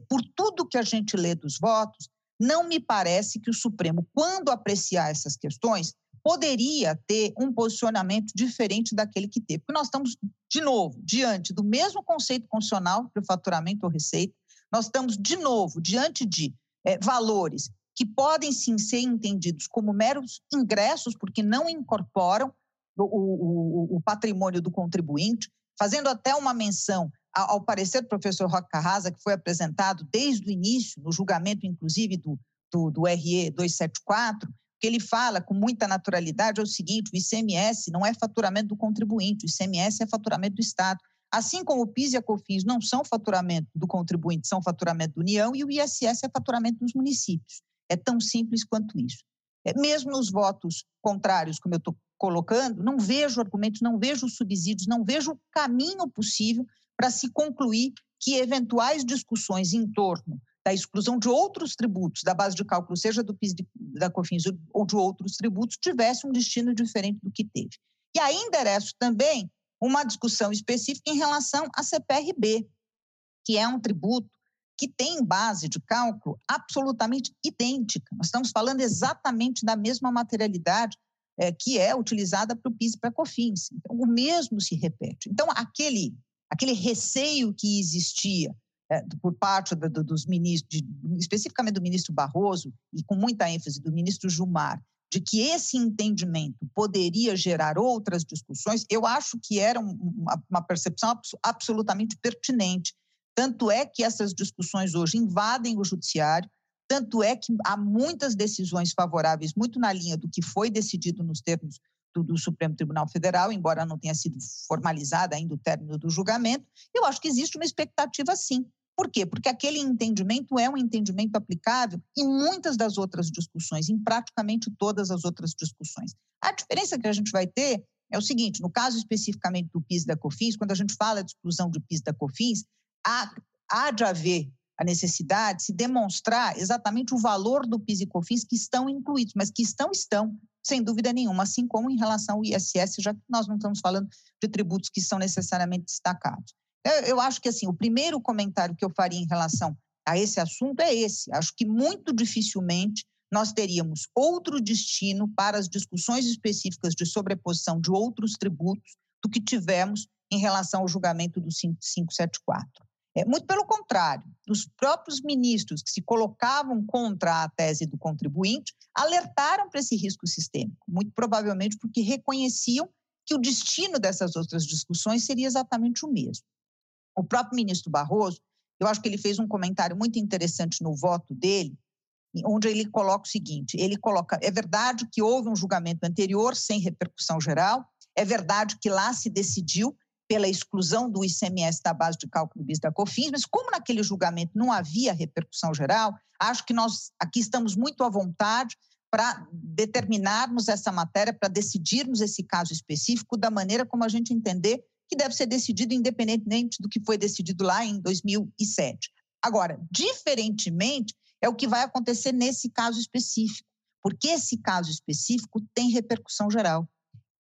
Por tudo que a gente lê dos votos, não me parece que o Supremo, quando apreciar essas questões, poderia ter um posicionamento diferente daquele que teve. Porque nós estamos, de novo, diante do mesmo conceito constitucional de faturamento ou receita, nós estamos, de novo, diante de é, valores que podem sim ser entendidos como meros ingressos, porque não incorporam o, o, o patrimônio do contribuinte, fazendo até uma menção ao, parecer do professor Roque Carrasa, que foi apresentado desde o início, no julgamento, inclusive, do, do, do RE 274, que ele fala com muita naturalidade é o seguinte: o ICMS não é faturamento do contribuinte, o ICMS é faturamento do Estado. Assim como o PIS e a COFINS não são faturamento do contribuinte, são faturamento da União, e o ISS é faturamento dos municípios. É tão simples quanto isso. É, mesmo nos votos contrários, como eu estou colocando, não vejo argumentos, não vejo subsídios, não vejo caminho possível para se concluir que eventuais discussões em torno da exclusão de outros tributos da base de cálculo, seja do PIS da COFINS ou de outros tributos, tivesse um destino diferente do que teve. E aí endereço também uma discussão específica em relação à CPRB, que é um tributo que tem base de cálculo absolutamente idêntica. Nós estamos falando exatamente da mesma materialidade é, que é utilizada para o PIS e para a COFINS. Então, o mesmo se repete. Então, aquele, aquele receio que existia é, por parte do, do, dos ministros, de, especificamente do ministro Barroso, e com muita ênfase do ministro Gilmar, de que esse entendimento poderia gerar outras discussões, eu acho que era uma, uma percepção absolutamente pertinente. Tanto é que essas discussões hoje invadem o judiciário, tanto é que há muitas decisões favoráveis, muito na linha do que foi decidido nos termos do, do, Supremo Tribunal Federal, embora não tenha sido formalizada ainda o término do julgamento. Eu acho que existe uma expectativa, sim, por quê? Porque aquele entendimento é um entendimento aplicável em muitas das outras discussões, em praticamente todas as outras discussões. A diferença que a gente vai ter é o seguinte: no caso especificamente do PIS da COFINS, quando a gente fala de exclusão do PIS da COFINS, há, há de haver a necessidade de se demonstrar exatamente o valor do PIS e COFINS que estão incluídos, mas que estão, estão, sem dúvida nenhuma, assim como em relação ao ISS, já que nós não estamos falando de tributos que são necessariamente destacados. Eu, eu acho que assim, o primeiro comentário que eu faria em relação a esse assunto é esse. Acho que muito dificilmente nós teríamos outro destino para as discussões específicas de sobreposição de outros tributos do que tivemos em relação ao julgamento do 574. É, muito pelo contrário, os próprios ministros que se colocavam contra a tese do contribuinte alertaram para esse risco sistêmico, muito provavelmente porque reconheciam que o destino dessas outras discussões seria exatamente o mesmo. O próprio ministro Barroso, eu acho que ele fez um comentário muito interessante no voto dele, onde ele coloca o seguinte: ele coloca, é verdade que houve um julgamento anterior sem repercussão geral, é verdade que lá se decidiu pela exclusão do ICMS da base de cálculo bis da COFINS, mas como naquele julgamento não havia repercussão geral, acho que nós aqui estamos muito à vontade para determinarmos essa matéria, para decidirmos esse caso específico da maneira como a gente entender que deve ser decidido independentemente do que foi decidido lá em 2007. Agora, diferentemente, é o que vai acontecer nesse caso específico, porque esse caso específico tem repercussão geral.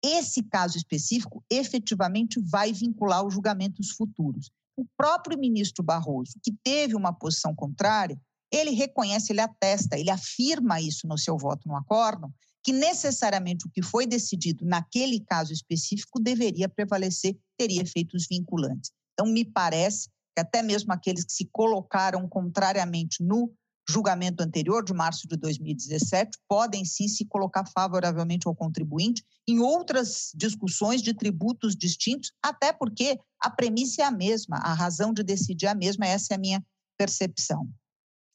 Esse caso específico efetivamente vai vincular os julgamentos futuros. O próprio ministro Barroso, que teve uma posição contrária, ele reconhece, ele atesta, ele afirma isso no seu voto no acórdão, que necessariamente o que foi decidido naquele caso específico deveria prevalecer, teria efeitos vinculantes. Então, me parece que até mesmo aqueles que se colocaram contrariamente no julgamento anterior, de março de 2017, podem sim se colocar favoravelmente ao contribuinte em outras discussões de tributos distintos, até porque a premissa é a mesma, a razão de decidir é a mesma, essa é a minha percepção.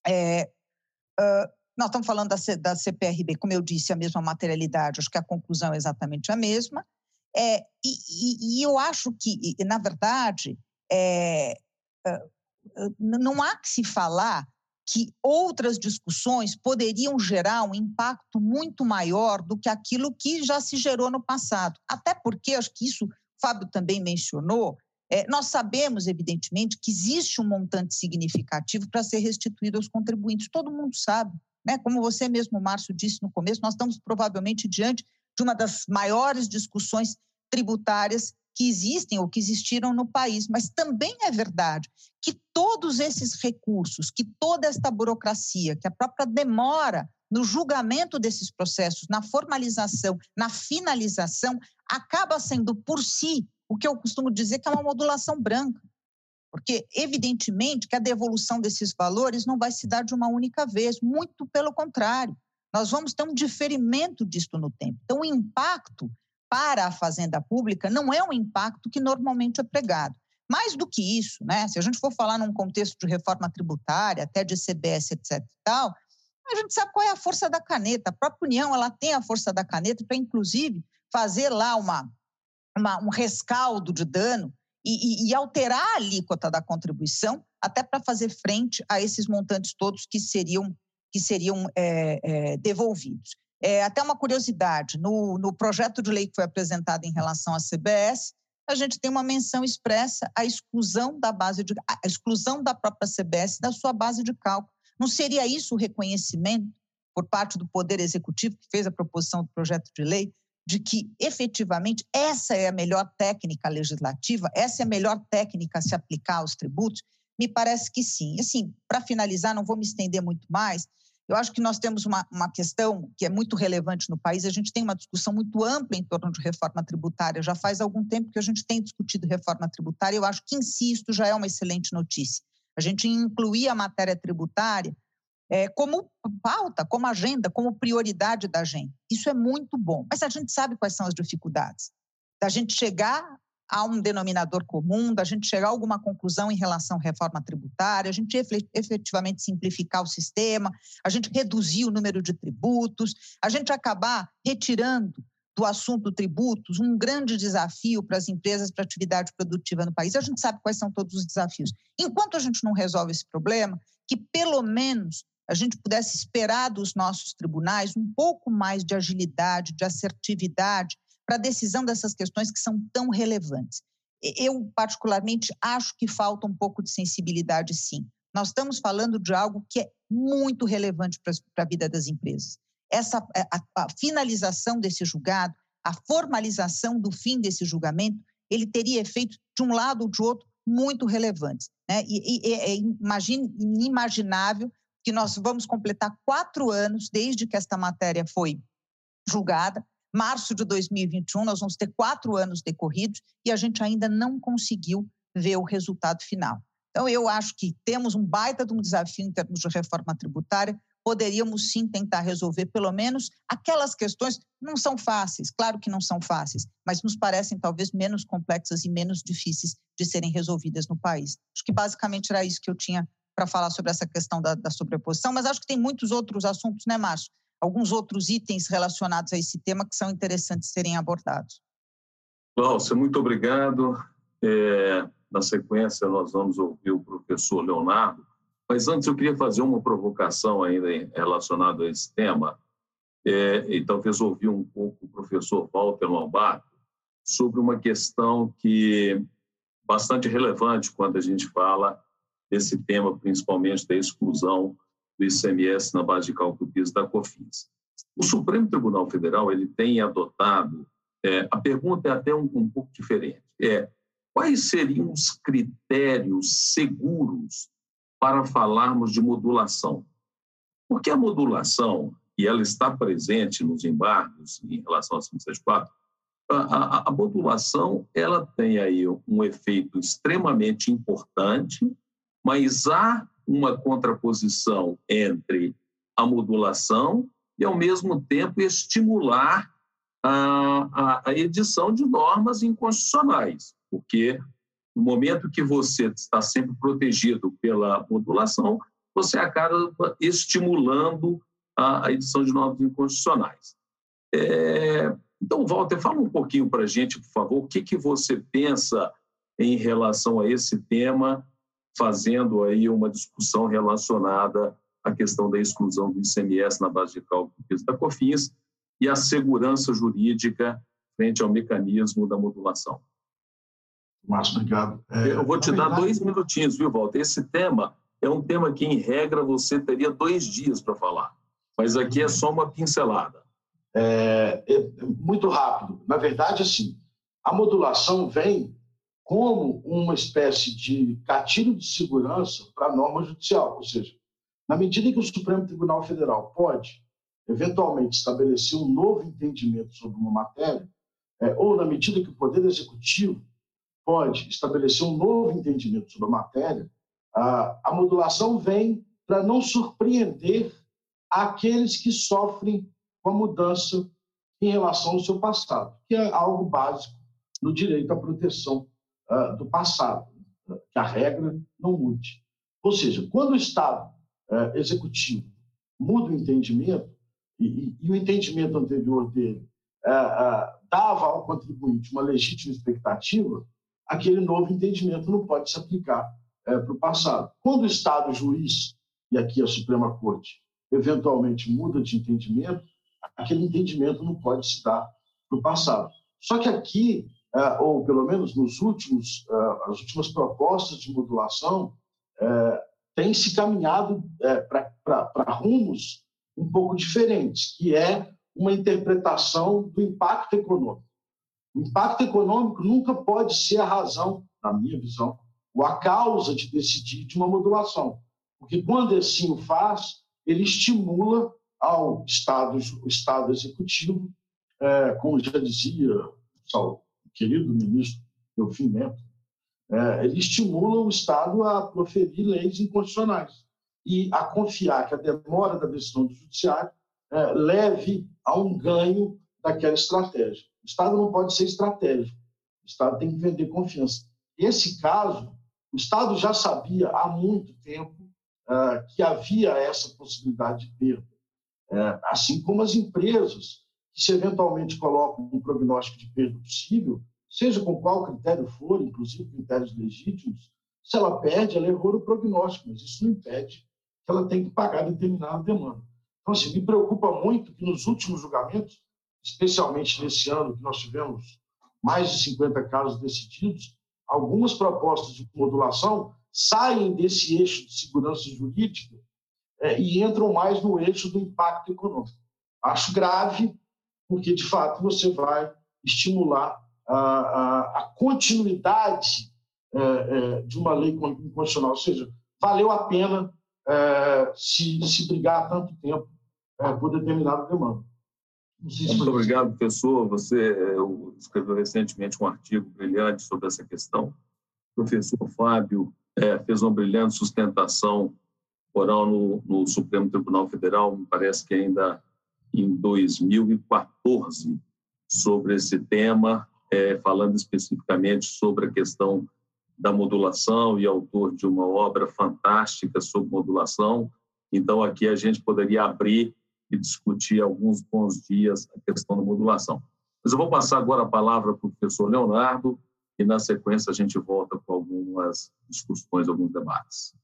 É, uh, nós estamos falando da, C, da CPRB, como eu disse, a mesma materialidade, acho que a conclusão é exatamente a mesma. É, e, e, e, eu acho que, na verdade, é, não há que se falar que outras discussões poderiam gerar um impacto muito maior do que aquilo que já se gerou no passado. Até porque, acho que isso o Fábio também mencionou, é, nós sabemos, evidentemente, que existe um montante significativo para ser restituído aos contribuintes, todo mundo sabe. Né? Como você mesmo, Márcio, disse no começo, nós estamos provavelmente diante de uma das maiores discussões tributárias que existem ou que existiram no país, mas também é verdade que todos esses recursos, que toda esta burocracia, que a própria demora no julgamento desses processos, na formalização, na finalização, acaba sendo por si o que eu costumo dizer que é uma modulação branca. porque evidentemente que a devolução desses valores não vai se dar de uma única vez, muito pelo contrário. Nós vamos ter um diferimento disto no tempo. Então, o impacto para a fazenda pública não é um impacto que normalmente é pregado. Mais do que isso, né? se a gente for falar num contexto de reforma tributária, até de CBS, etc. E tal, a gente sabe qual é a força da caneta. A própria União ela tem a força da caneta para, inclusive, fazer lá uma, uma, um rescaldo de dano e, e, e alterar a alíquota da contribuição até para fazer frente a esses montantes todos que seriam, que seriam é, é, devolvidos. É, até uma curiosidade, no, no projeto de lei que foi apresentado em relação à CBS, a gente tem uma menção expressa à exclusão da base de exclusão da própria CBS da sua base de cálculo. Não seria isso o reconhecimento por parte do Poder Executivo que fez a proposição do projeto de lei de que efetivamente essa é a melhor técnica legislativa, essa é a melhor técnica a se aplicar aos tributos? Me parece que sim. Assim, para finalizar, não vou me estender muito mais. Eu acho que nós temos uma, uma questão que é muito relevante no país. A gente tem uma discussão muito ampla em torno de reforma tributária. Já faz algum tempo que a gente tem discutido reforma tributária. Eu acho que, insisto, já é uma excelente notícia. A gente incluir a matéria tributária é, como pauta, como agenda, como prioridade da gente. Isso é muito bom. Mas a gente sabe quais são as dificuldades. Da gente chegar a um denominador comum, da gente chegar a alguma conclusão em relação à reforma tributária, a gente efetivamente simplificar o sistema, a gente reduzir o número de tributos, a gente acabar retirando do assunto tributos um grande desafio para as empresas, para a atividade produtiva no país. A gente sabe quais são todos os desafios. Enquanto a gente não resolve esse problema, que pelo menos a gente pudesse esperar dos nossos tribunais um pouco mais de agilidade, de assertividade para a decisão dessas questões que são tão relevantes. Eu, particularmente, acho que falta um pouco de sensibilidade, sim. Nós estamos falando de algo que é muito relevante para a vida das empresas. Essa, a, a finalização desse julgado, a formalização do fim desse julgamento, ele teria efeito de um lado ou de outro muito relevantes. Né? E, e é inimaginável que nós vamos completar quatro anos desde que esta matéria foi julgada. Março de 2021, nós vamos ter quatro anos decorridos e a gente ainda não conseguiu ver o resultado final. Então, eu acho que temos um baita de um desafio em termos de reforma tributária. Poderíamos sim tentar resolver pelo menos aquelas questões não são fáceis, claro que não são fáceis, mas nos parecem talvez menos complexas e menos difíceis de serem resolvidas no país. Acho que basicamente era isso que eu tinha para falar sobre essa questão da, da, sobreposição, mas acho que tem muitos outros assuntos, né, Márcio? Alguns outros itens relacionados a esse tema que são interessantes serem abordados. Cláudia, muito obrigado. É, na sequência, nós vamos ouvir o professor Leonardo, mas antes eu queria fazer uma provocação ainda relacionada a esse tema, é, e talvez ouvir um pouco o professor Walter Lombardo sobre uma questão que bastante relevante quando a gente fala desse tema, principalmente da exclusão do ICMS na base de cálculo PIS da COFINS. O Supremo Tribunal Federal ele tem adotado, é, a pergunta é até um, um pouco diferente, é quais seriam os critérios seguros para falarmos de modulação? Porque a modulação, e ela está presente nos embargos em relação a 564, a, a, a modulação ela tem aí um efeito extremamente importante mas há uma contraposição entre a modulação e, ao mesmo tempo, estimular a, a, a edição de normas inconstitucionais, porque no momento que você está sempre protegido pela modulação, você acaba estimulando a, edição de normas inconstitucionais. É, então, Walter, fala um pouquinho para a gente, por favor, o que, que você pensa em relação a esse tema fazendo aí uma discussão relacionada à questão da exclusão do ICMS na base de cálculo da COFINS e a segurança jurídica frente ao mecanismo da modulação. Márcio, obrigado. É, Eu vou te dar verdade... dois minutinhos, viu, Walter? Esse tema é um tema que, em regra, você teria dois dias para falar, mas aqui é só uma pincelada. É, é, muito rápido. Na verdade, assim, a modulação vem como uma espécie de gatilho de segurança para a norma judicial. Ou seja, na medida que o Supremo Tribunal Federal pode, eventualmente, estabelecer um novo entendimento sobre uma matéria, é, ou na medida que o Poder Executivo pode estabelecer um novo entendimento sobre a matéria, a, a modulação vem para não surpreender aqueles que sofrem com a mudança em relação ao seu passado, que é algo básico no direito à proteção uh, do passado, que a regra não mude. Ou seja, quando o Estado uh, executivo muda o entendimento, e, e, o entendimento anterior dele uh, dava ao contribuinte uma legítima expectativa, aquele novo entendimento não pode se aplicar para o passado. Quando o Estado juiz, e aqui a Suprema Corte, eventualmente muda de entendimento, aquele entendimento não pode se dar para o passado. Só que aqui, é, ou pelo menos nos últimos, é, as últimas propostas de modulação, é, tem se caminhado para rumos um pouco diferentes, que é uma interpretação do impacto econômico. O impacto econômico nunca pode ser a razão, na minha visão, ou a causa de decidir de uma modulação. Porque quando assim o faz, ele estimula ao Estado, o Estado Executivo, é, como já dizia querido ministro Delfim Neto, é, ele estimula o Estado a proferir leis inconstitucionais e a confiar que a demora da decisão do Judiciário é, leve a um ganho daquela estratégia. O Estado não pode ser estratégico, o Estado tem que vender confiança. Esse caso, o Estado já sabia há muito tempo é, que havia essa possibilidade de perda é, assim como as empresas que se eventualmente colocam um prognóstico de perda possível, seja com qual critério for, inclusive critérios legítimos, se ela perde, ela errou no prognóstico, mas isso não impede que ela tenha que pagar determinada demanda. Então, assim, me preocupa muito que nos últimos julgamentos, especialmente nesse ano que nós tivemos mais de 50 casos decididos, algumas propostas de modulação saem desse eixo de segurança jurídica é, e entram mais no eixo do impacto econômico. Acho grave, porque, de fato, você vai estimular a, a, a continuidade é, é, de uma lei inconstitucional, ou seja, valeu a pena é, se, se brigar tanto tempo é, por determinada demanda. Muito obrigado, professor. Você é, escreveu recentemente um artigo brilhante sobre essa questão. O professor Fábio fez uma brilhante sustentação oral no, no Supremo Tribunal Federal, me parece que ainda em 2014, sobre esse tema, é, falando especificamente sobre a questão da modulação e autor de uma obra fantástica sobre modulação. Então, aqui a gente poderia abrir e discutir alguns bons dias a questão da modulação. Mas eu vou passar agora a palavra para o professor Leonardo e, na sequência, a gente volta com algumas discussões, alguns debates.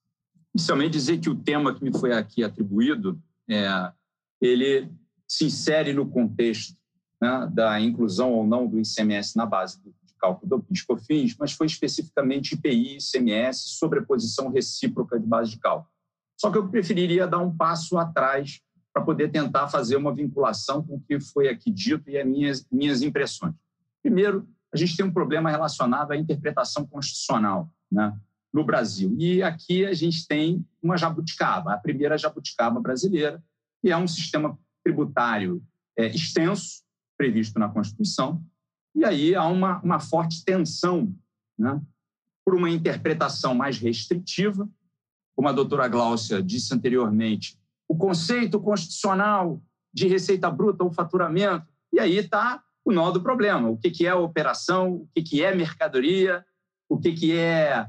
Inicialmente, dizer que o tema que me foi aqui atribuído, é, ele se insere no contexto né, da inclusão ou não do ICMS na base do, de cálculo do PIS-COFINS, mas foi especificamente IPI e ICMS, sobreposição recíproca de base de cálculo. Só que eu preferiria dar um passo atrás para poder tentar fazer uma vinculação com o que foi aqui dito e as minhas, minhas impressões. Primeiro, a gente tem um problema relacionado à interpretação constitucional. Né? no Brasil. E aqui a gente tem uma jabuticaba, a primeira jabuticaba brasileira, que é um sistema tributário é, extenso, previsto na Constituição, e aí há uma, uma forte tensão né, por uma interpretação mais restritiva, como a doutora Gláucia disse anteriormente, o conceito constitucional de receita bruta ou faturamento, e aí está o nó do problema, o que é operação, o que é mercadoria, o que é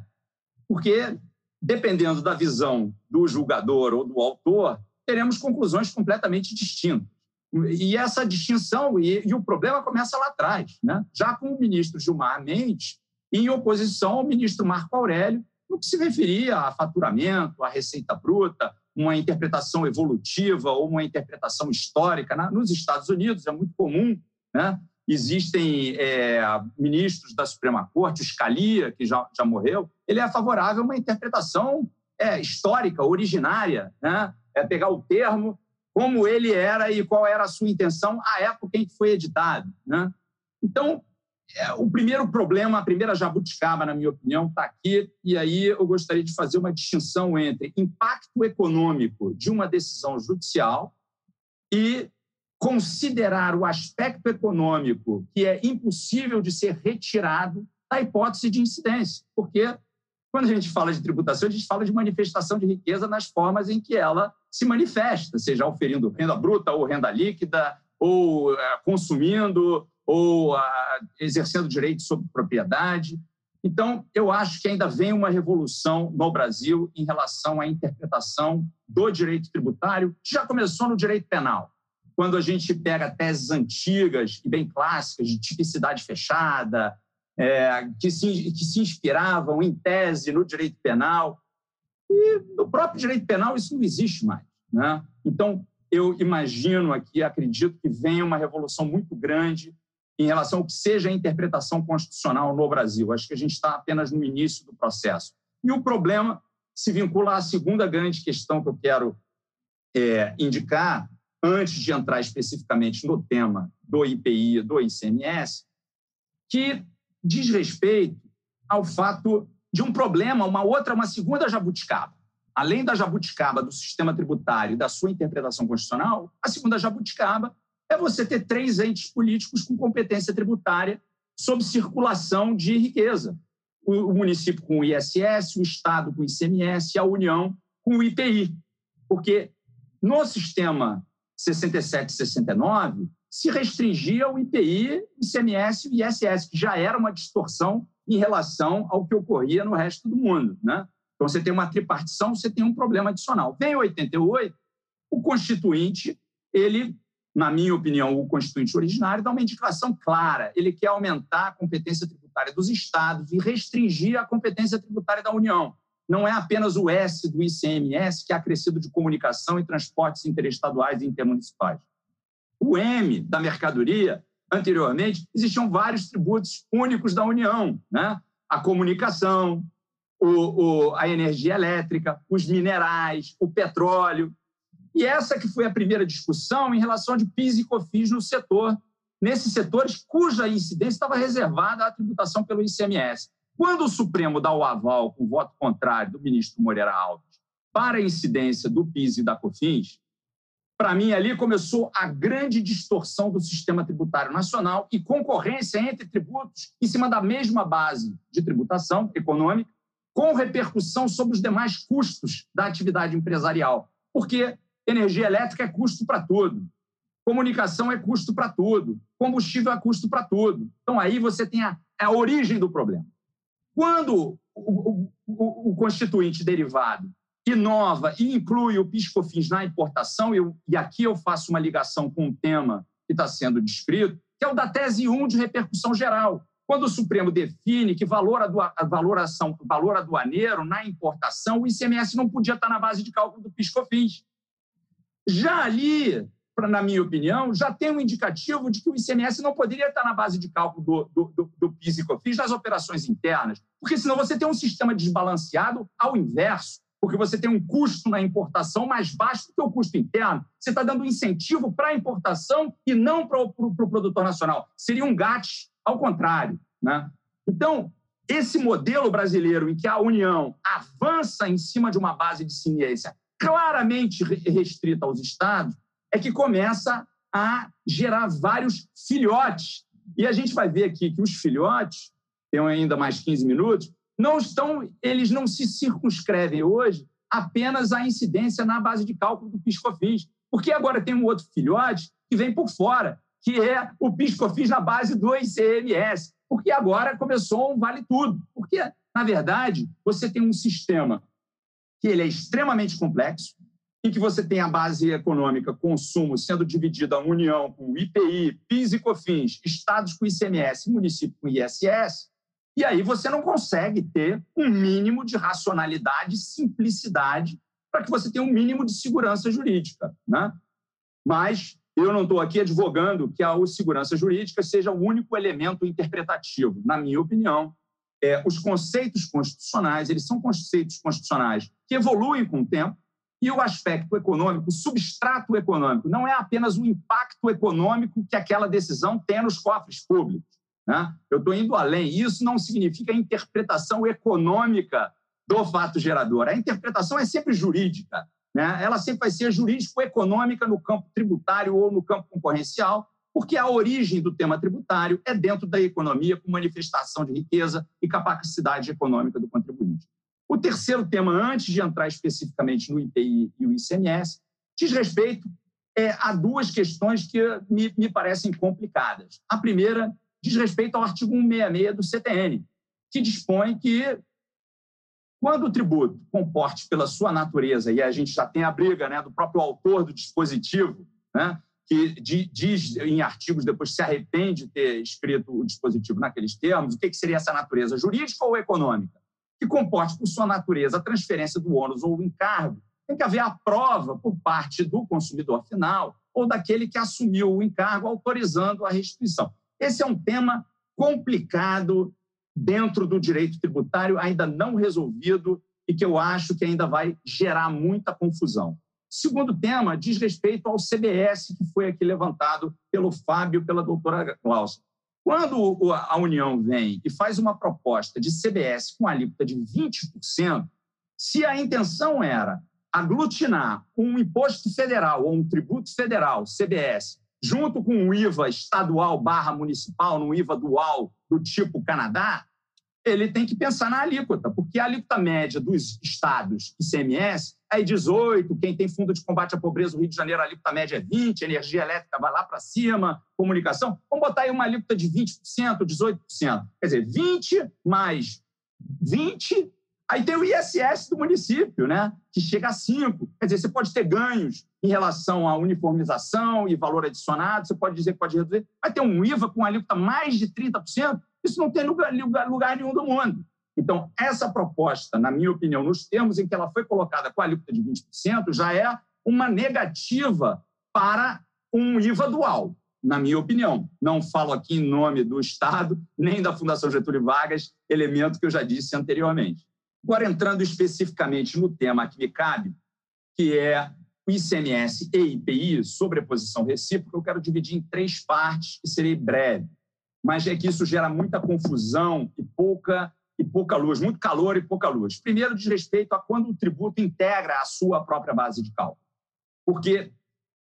porque, dependendo da visão do julgador ou do autor, teremos conclusões completamente distintas. E essa distinção, e, e o problema começa lá atrás, né? já com o ministro Gilmar Mendes, em oposição ao ministro Marco Aurélio, no que se referia a faturamento, a receita bruta, uma interpretação evolutiva ou uma interpretação histórica. Né? Nos Estados Unidos é muito comum né? existem é, ministros da Suprema Corte, o Scalia, que já, já morreu, ele é favorável a uma interpretação é, histórica, originária, né? é pegar o termo como ele era e qual era a sua intenção à época em que foi editado. Né? Então, é, o primeiro problema, a primeira jabuticaba, na minha opinião, está aqui, e aí eu gostaria de fazer uma distinção entre impacto econômico de uma decisão judicial e considerar o aspecto econômico que é impossível de ser retirado da hipótese de incidência, porque quando a gente fala de tributação, a gente fala de manifestação de riqueza nas formas em que ela se manifesta, seja oferindo renda bruta ou renda líquida, ou é, consumindo, ou a, exercendo direitos sobre propriedade. Então, eu acho que ainda vem uma revolução no Brasil em relação à interpretação do direito tributário, que já começou no direito penal. Quando a gente pega teses antigas e bem clássicas de tipicidade fechada, é, que, se, que se inspiravam, em tese, no direito penal. E no próprio direito penal isso não existe mais. Né? Então, eu imagino aqui, acredito que venha uma revolução muito grande em relação ao que seja a interpretação constitucional no Brasil. Acho que a gente está apenas no início do processo. E o problema se vincula à segunda grande questão que eu quero é, indicar, antes de entrar especificamente no tema do IPI, do ICMS, que diz respeito ao fato de um problema, uma outra, uma segunda jabuticaba. Além da jabuticaba do sistema tributário e da sua interpretação constitucional, a segunda jabuticaba é você ter três entes políticos com competência tributária sob circulação de riqueza. O município com o ISS, o Estado com o ICMS e a União com o IPI. Porque no sistema 67 e 69, se restringia ao IPI, ICMS e ISS, que já era uma distorção em relação ao que ocorria no resto do mundo. Né? Então, você tem uma tripartição, você tem um problema adicional. Vem 88, o Constituinte, ele, na minha opinião, o Constituinte originário, dá uma indicação clara. Ele quer aumentar a competência tributária dos estados e restringir a competência tributária da União. Não é apenas o S do ICMS, que é acrescido de comunicação e transportes interestaduais e intermunicipais o M da mercadoria, anteriormente, existiam vários tributos únicos da União, né? a comunicação, o, o, a energia elétrica, os minerais, o petróleo. E essa que foi a primeira discussão em relação de PIS e COFINS no setor, nesses setores cuja incidência estava reservada à tributação pelo ICMS. Quando o Supremo dá o aval com voto contrário do ministro Moreira Alves para a incidência do PIS e da COFINS, para mim, ali começou a grande distorção do sistema tributário nacional e concorrência entre tributos em cima da mesma base de tributação econômica, com repercussão sobre os demais custos da atividade empresarial. Porque energia elétrica é custo para tudo, comunicação é custo para tudo, combustível é custo para tudo. Então, aí você tem a, a origem do problema. Quando o, o, o constituinte derivado inova e inclui o PiscoFins na importação, eu, e aqui eu faço uma ligação com um tema que está sendo descrito, que é o da tese 1 de repercussão geral. Quando o Supremo define que valor, adua, valoração, valor aduaneiro na importação, o ICMS não podia estar na base de cálculo do PiscoFins. Já ali, na minha opinião, já tem um indicativo de que o ICMS não poderia estar na base de cálculo do, do, do, do PIS e COFINS nas operações internas, porque senão você tem um sistema desbalanceado ao inverso porque você tem um custo na importação mais baixo do que o custo interno. Você está dando incentivo para a importação e não para o pro, pro produtor nacional. Seria um GAT ao contrário. Né? Então, esse modelo brasileiro em que a União avança em cima de uma base de ciência claramente restrita aos estados, é que começa a gerar vários filhotes. E a gente vai ver aqui que os filhotes, tem ainda mais 15 minutos, não estão, eles não se circunscrevem hoje apenas à incidência na base de cálculo do PiscoFins, porque agora tem um outro filhote que vem por fora, que é o PiscoFins na base do ICMS, porque agora começou um vale tudo. Porque, na verdade, você tem um sistema que ele é extremamente complexo, em que você tem a base econômica, consumo, sendo dividida a União com IPI, PIS e COFINS, estados com ICMS, município com ISS, e aí você não consegue ter um mínimo de racionalidade, simplicidade, para que você tenha um mínimo de segurança jurídica. Né? Mas eu não estou aqui advogando que a segurança jurídica seja o único elemento interpretativo. Na minha opinião, é, os conceitos constitucionais eles são conceitos constitucionais que evoluem com o tempo e o aspecto econômico, o substrato econômico, não é apenas o impacto econômico que aquela decisão tem nos cofres públicos né? Eu estou indo além. Isso não significa interpretação econômica do fato gerador. A interpretação é sempre jurídica. Né? Ela sempre vai ser jurídico-econômica no campo tributário ou no campo concorrencial, porque a origem do tema tributário é dentro da economia, com manifestação de riqueza e capacidade econômica do contribuinte. O terceiro tema, antes de entrar especificamente no IPI e o ICMS, diz respeito é, a duas questões que me, me parecem complicadas. A primeira diz respeito ao artigo 166 do CTN, que dispõe que quando o tributo comporte pela sua natureza, e a gente já tem a briga né, do próprio autor do dispositivo, né, que diz em artigos depois se arrepende de ter escrito o dispositivo naqueles termos, o que seria essa natureza jurídica ou econômica? Que comporte por sua natureza a transferência do ônus ou o encargo, tem que haver a prova por parte do consumidor final ou daquele que assumiu o encargo autorizando a restituição. Esse é um tema complicado dentro do direito tributário, ainda não resolvido e que eu acho que ainda vai gerar muita confusão. Segundo tema diz respeito ao CBS, que foi aqui levantado pelo Fábio, pela doutora Klaus. Quando a União vem e faz uma proposta de CBS com alíquota de 20%, se a intenção era aglutinar um imposto federal ou um tributo federal, CBS, junto com um IVA estadual barra municipal, no IVA dual do tipo Canadá, ele tem que pensar na alíquota, porque a alíquota média dos estados ICMS é 18, quem tem fundo de combate à pobreza no Rio de Janeiro, a alíquota média é 20, energia elétrica vai lá para cima, comunicação. Vamos botar aí uma alíquota de 20%, 18%. Quer dizer, 20 mais 20 Aí tem o ISS do município, né? que chega a 5. Quer dizer, você pode ter ganhos em relação à uniformização e valor adicionado, você pode dizer que pode reduzir. Vai ter um IVA com alíquota mais de 30%, isso não tem lugar, lugar, lugar nenhum do mundo. Então, essa proposta, na minha opinião, nos termos em que ela foi colocada com a alíquota de 20%, já é uma negativa para um IVA dual, na minha opinião. Não falo aqui em nome do Estado, nem da Fundação Getúlio Vargas, elemento que eu já disse anteriormente. Agora, entrando especificamente no tema que me cabe, que é o ICMS e IPI, sobreposição recíproca, eu quero dividir em três partes e serei breve. Mas é que isso gera muita confusão e pouca, e pouca luz, muito calor e pouca luz. Primeiro, diz respeito a quando o tributo integra a sua própria base de cálculo. Porque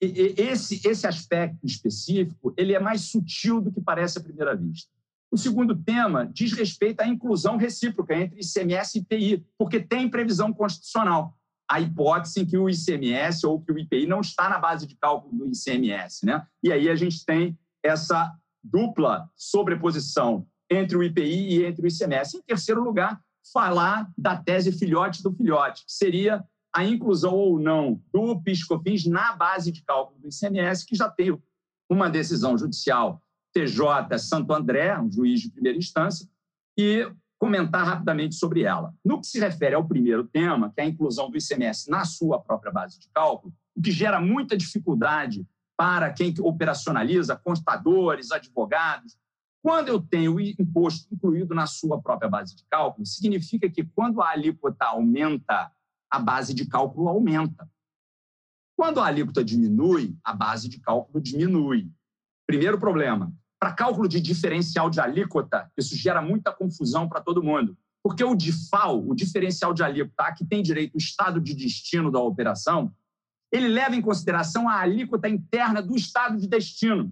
esse, esse aspecto específico ele é mais sutil do que parece à primeira vista. O segundo tema diz respeito à inclusão recíproca entre ICMS e IPI, porque tem previsão constitucional. A hipótese em que o ICMS ou que o IPI não está na base de cálculo do ICMS. Né? E aí a gente tem essa dupla sobreposição entre o IPI e entre o ICMS. Em terceiro lugar, falar da tese filhote do filhote, que seria a inclusão ou não do PIS/COFINS na base de cálculo do ICMS, que já tem uma decisão judicial TJ Santo André, um juiz de primeira instância, e comentar rapidamente sobre ela. No que se refere ao primeiro tema, que é a inclusão do ICMS na sua própria base de cálculo, o que gera muita dificuldade para quem operacionaliza, constadores, advogados. Quando eu tenho o imposto incluído na sua própria base de cálculo, significa que quando a alíquota aumenta, a base de cálculo aumenta. Quando a alíquota diminui, a base de cálculo diminui. Primeiro problema, para cálculo de diferencial de alíquota, isso gera muita confusão para todo mundo. Porque o DIFAL, o diferencial de alíquota, que tem direito o estado de destino da operação, ele leva em consideração a alíquota interna do estado de destino.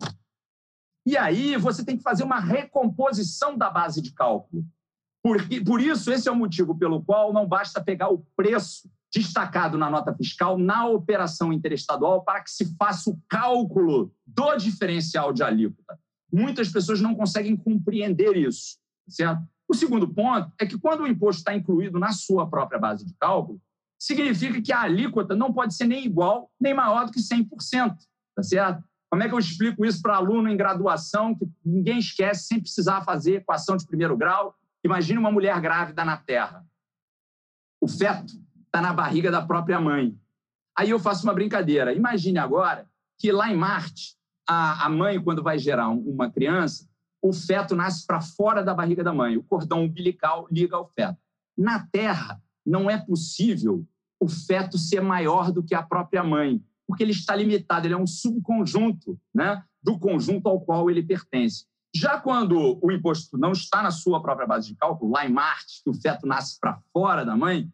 E aí você tem que fazer uma recomposição da base de cálculo. Por, por isso, esse é o motivo pelo qual não basta pegar o preço destacado na nota fiscal na operação interestadual para que se faça o cálculo do diferencial de alíquota. Muitas pessoas não conseguem compreender isso, certo? O segundo ponto é que quando o imposto está incluído na sua própria base de cálculo, significa que a alíquota não pode ser nem igual nem maior do que 100%, tá certo? Como é que eu explico isso para aluno em graduação que ninguém esquece sem precisar fazer equação de primeiro grau? Imagine uma mulher grávida na Terra. O feto está na barriga da própria mãe. Aí eu faço uma brincadeira. Imagine agora que lá em Marte a, a mãe, quando vai gerar uma criança, o feto nasce para fora da barriga da mãe. O cordão umbilical liga ao feto. Na Terra, não é possível o feto ser maior do que a própria mãe, porque ele está limitado, ele é um subconjunto né, do conjunto ao qual ele pertence. Já quando o imposto não está na sua própria base de cálculo, lá em Marte, que o feto nasce para fora da mãe,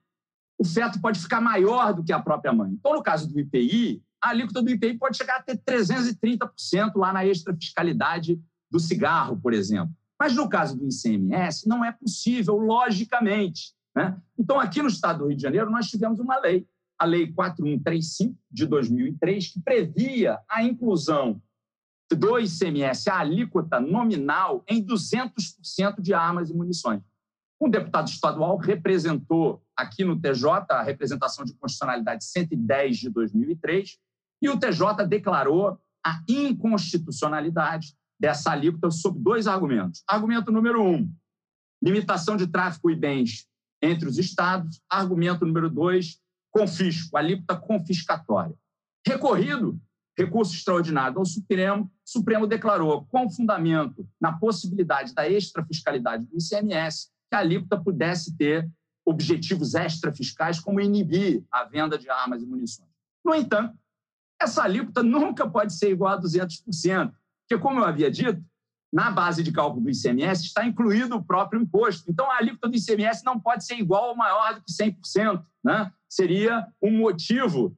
o feto pode ficar maior do que a própria mãe. Então, no caso do IPI, a alíquota do IPI pode chegar a ter 330% lá na extrafiscalidade do cigarro, por exemplo. Mas no caso do ICMS, não é possível, logicamente. Né? Então, aqui no estado do Rio de Janeiro, nós tivemos uma lei, a Lei 4135 de 2003, que previa a inclusão do ICMS, a alíquota nominal, em 200% de armas e munições. Um deputado estadual representou aqui no TJ a representação de constitucionalidade 110 de 2003 e o TJ declarou a inconstitucionalidade dessa alíquota sob dois argumentos. Argumento número um, limitação de tráfico e bens entre os estados. Argumento número dois, confisco, alíquota confiscatória. Recorrido, recurso extraordinário ao Supremo, Supremo declarou com fundamento na possibilidade da extrafiscalidade do ICMS a alíquota pudesse ter objetivos extrafiscais, como inibir a venda de armas e munições. No entanto, essa alíquota nunca pode ser igual a 200%, porque, como eu havia dito, na base de cálculo do ICMS está incluído o próprio imposto. Então, a alíquota do ICMS não pode ser igual ou maior do que 100%. Né? Seria um motivo,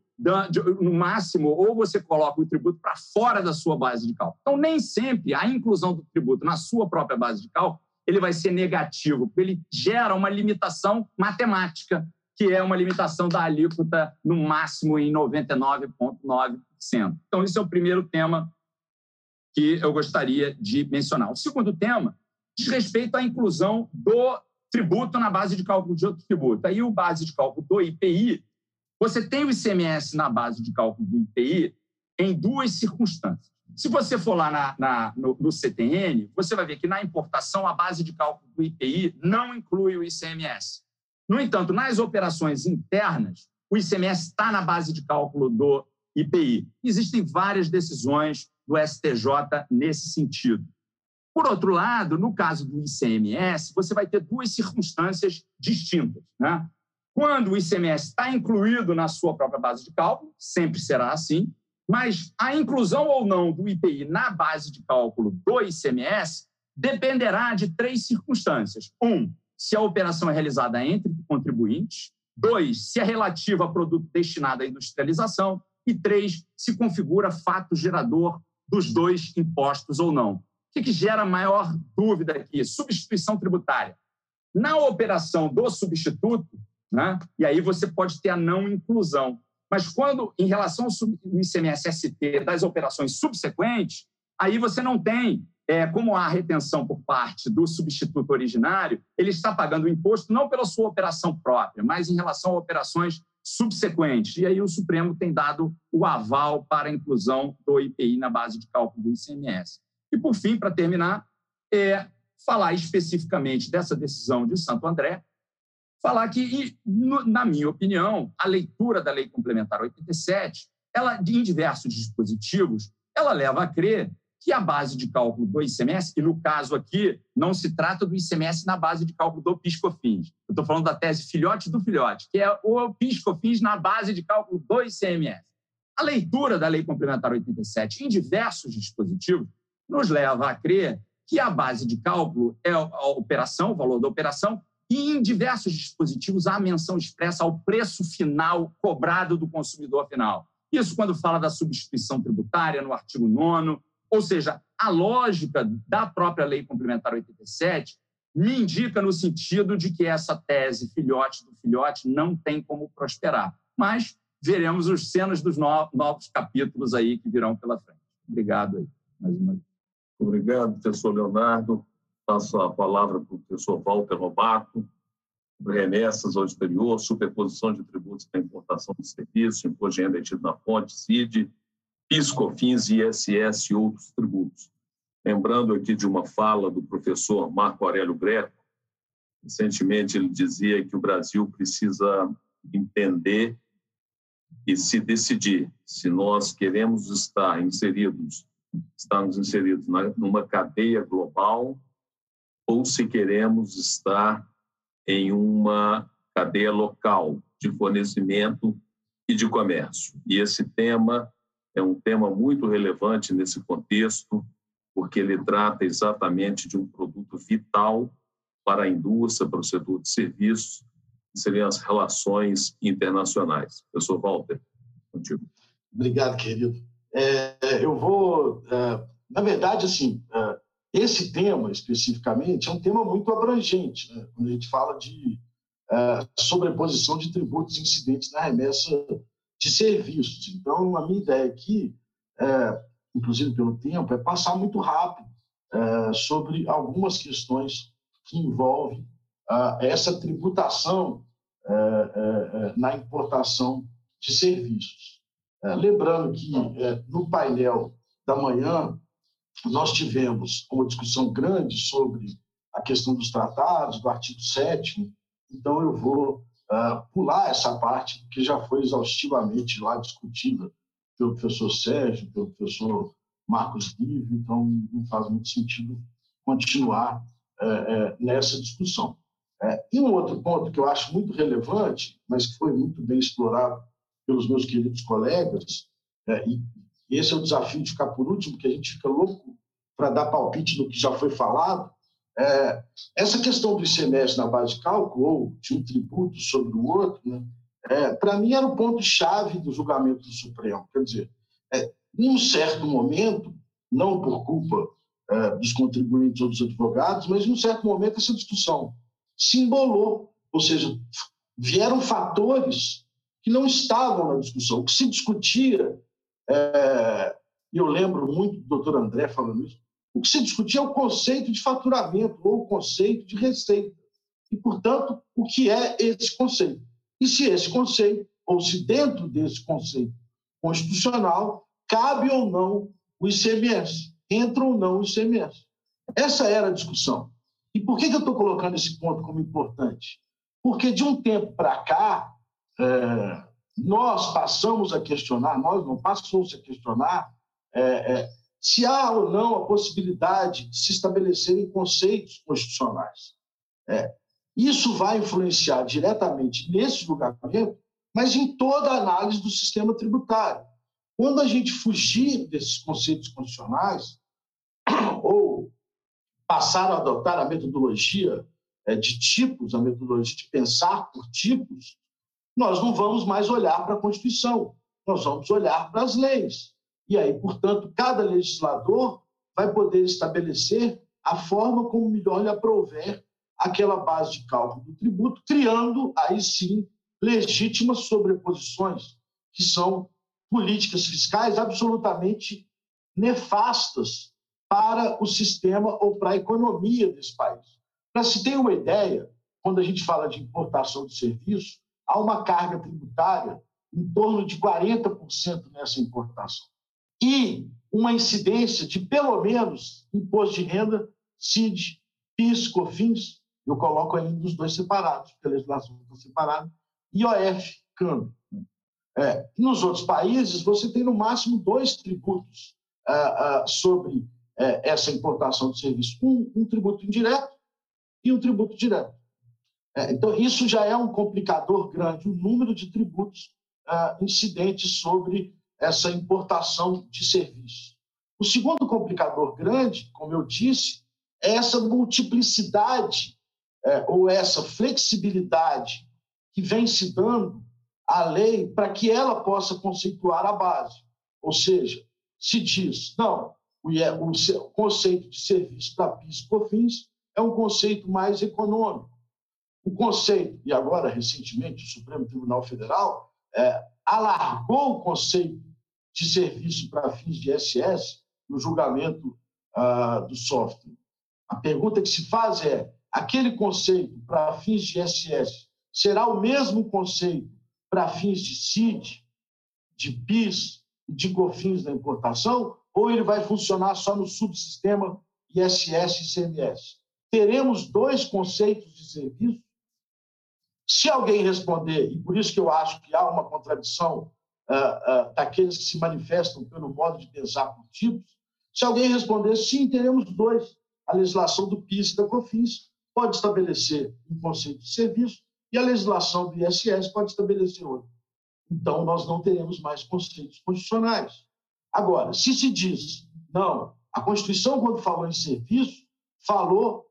no máximo, ou você coloca o tributo para fora da sua base de cálculo. Então, nem sempre a inclusão do tributo na sua própria base de cálculo ele vai ser negativo, porque ele gera uma limitação matemática, que é uma limitação da alíquota no máximo em 99,9%. Então, esse é o primeiro tema que eu gostaria de mencionar. O segundo tema diz respeito à inclusão do tributo na base de cálculo de outro tributo. Aí, o base de cálculo do IPI, você tem o ICMS na base de cálculo do IPI em duas circunstâncias. Se você for lá na, na, no, no, CTN, você vai ver que na importação a base de cálculo do IPI não inclui o ICMS. No entanto, nas operações internas, o ICMS está na base de cálculo do IPI. Existem várias decisões do STJ nesse sentido. Por outro lado, no caso do ICMS, você vai ter duas circunstâncias distintas. Né? Quando o ICMS está incluído na sua própria base de cálculo, sempre será assim, mas a inclusão ou não do IPI na base de cálculo do ICMS dependerá de três circunstâncias. Um, se a operação é realizada entre contribuintes. Dois, se é relativa a produto destinado à industrialização. E três, se configura fato gerador dos dois impostos ou não. O que, que gera maior dúvida aqui? Substituição tributária. Na operação do substituto, né, e aí você pode ter a não inclusão. Mas quando, em relação ao ICMS-ST das operações subsequentes, aí você não tem, é, como há retenção por parte do substituto originário, ele está pagando o imposto não pela sua operação própria, mas em relação a operações subsequentes. E aí o Supremo tem dado o aval para a inclusão do IPI na base de cálculo do ICMS. E, por fim, para terminar, é falar especificamente dessa decisão de Santo André, falar que, na minha opinião, a leitura da Lei Complementar 87, ela, em diversos dispositivos, ela leva a crer que a base de cálculo do ICMS, e no caso aqui, não se trata do ICMS na base de cálculo do PiscoFins. Eu estou falando da tese filhote do filhote, que é o PiscoFins na base de cálculo do ICMS. A leitura da Lei Complementar 87 em diversos dispositivos nos leva a crer que a base de cálculo é a operação, o valor da operação, e em diversos dispositivos há menção expressa ao preço final cobrado do consumidor final. Isso quando fala da substituição tributária, no artigo 9. Ou seja, a lógica da própria Lei Complementar 87 me indica no sentido de que essa tese filhote do filhote não tem como prosperar. Mas veremos os cenas dos novos capítulos aí que virão pela frente. Obrigado aí, mais uma vez. Obrigado, professor Leonardo. Passo a palavra para o professor Walter Robato, remessas ao exterior, superposição de tributos para importação de serviços, imposto de renda detido na fonte, CID, PIS, COFINS, ISS e outros tributos. Lembrando aqui de uma fala do professor Marco Aurélio Greco, recentemente ele dizia que o Brasil precisa entender e se decidir se nós queremos estar inseridos, estarmos inseridos numa cadeia global ou se queremos estar em uma cadeia local de fornecimento e de comércio. E esse tema é um tema muito relevante nesse contexto, porque ele trata exatamente de um produto vital para a indústria, para o setor de serviços, que seriam as relações internacionais. Professor Walter, contigo. Obrigado, querido. É, eu vou, é, na verdade, assim, é, esse tema especificamente é um tema muito abrangente, né? quando a gente fala de é, sobreposição de tributos incidentes na remessa de serviços. Então, a minha ideia aqui, é, inclusive pelo tempo, é passar muito rápido é, sobre algumas questões que envolvem essa tributação na importação de serviços. lembrando que no painel da manhã nós tivemos uma discussão grande sobre a questão dos tratados, do artigo 7 então eu vou uh, pular essa parte, que já foi exaustivamente lá discutida pelo professor Sérgio, pelo professor Marcos Livre, então não faz muito sentido continuar uh, uh, nessa discussão. É, e um outro ponto que eu acho muito relevante, mas que foi muito bem explorado pelos meus queridos colegas, e esse é o desafio de ficar por último, que a gente fica louco para dar palpite no que já foi falado, é, essa questão do ICMS na base de cálculo, ou de um tributo sobre o outro, né, é, para mim era o ponto-chave do julgamento do Supremo. Quer dizer, é, em um certo momento, não por culpa é, dos contribuintes ou dos advogados, mas em um certo momento essa discussão se embolou, ou seja, vieram fatores que não estavam na discussão. O que se discutia, é, eu lembro muito do doutor André falando isso, o que se discutia é o conceito de faturamento ou o conceito de receita. E, portanto, o que é esse conceito? E se esse conceito, ou se dentro desse conceito constitucional, cabe ou não o ICMS, entra ou não o ICMS. Essa era a discussão. E por que, eu estou colocando esse ponto como importante? Porque de um tempo para cá, é, nós passamos a questionar, nós não passamos a questionar é, é, se há ou não a possibilidade de se estabelecerem conceitos constitucionais. É, isso vai influenciar diretamente nesse julgamento, mas em toda a análise do sistema tributário. Quando a gente fugir desses conceitos constitucionais, ou passar a adotar a metodologia é, de tipos, a metodologia de pensar por tipos, nós não vamos mais olhar para a Constituição, nós vamos olhar para as leis. E aí, portanto, cada legislador vai poder estabelecer a forma como melhor lhe aprouver aquela base de cálculo do tributo, criando, aí sim, legítimas sobreposições, que são políticas fiscais absolutamente nefastas para o sistema ou para a economia desse país. Para se ter uma ideia, quando a gente fala de importação de serviço, há uma carga tributária em torno de 40% nessa importação e uma incidência de pelo menos imposto de renda, CID, PIS, COFINS, eu coloco ainda os dois separados, porque a legislação está separada, IOF, câmbio. É, nos outros países, você tem no máximo dois tributos ah, ah, sobre é, essa importação de serviço: um, um, tributo indireto e um tributo direto. É, então, isso já é um complicador grande, o número de tributos ah, incidentes sobre essa importação de serviços. O segundo complicador grande, como eu disse, é essa multiplicidade é, ou essa flexibilidade que vem se dando à lei para que ela possa conceituar a base. Ou seja, se diz, não, o conceito de serviço para PIS e COFINS é um conceito mais econômico. O conceito, e agora recentemente o Supremo Tribunal Federal é, alargou o conceito de serviço para fins de SS no julgamento ah, do software. A pergunta que se faz é: aquele conceito para fins de SS será o mesmo conceito para fins de CID, de PIS e de COFINS da importação, ou ele vai funcionar só no subsistema ISS e CMS? Teremos dois conceitos de serviço se alguém responder, e por isso que eu acho que há uma contradição uh, uh, daqueles que se manifestam pelo modo de pensar por tipos, se alguém responder sim, teremos dois. A legislação do PIS e da COFINS pode estabelecer um conceito de serviço e a legislação do ISS pode estabelecer outro. Então, nós não teremos mais conceitos constitucionais. Agora, se se diz, não, a Constituição, quando falou em serviço, falou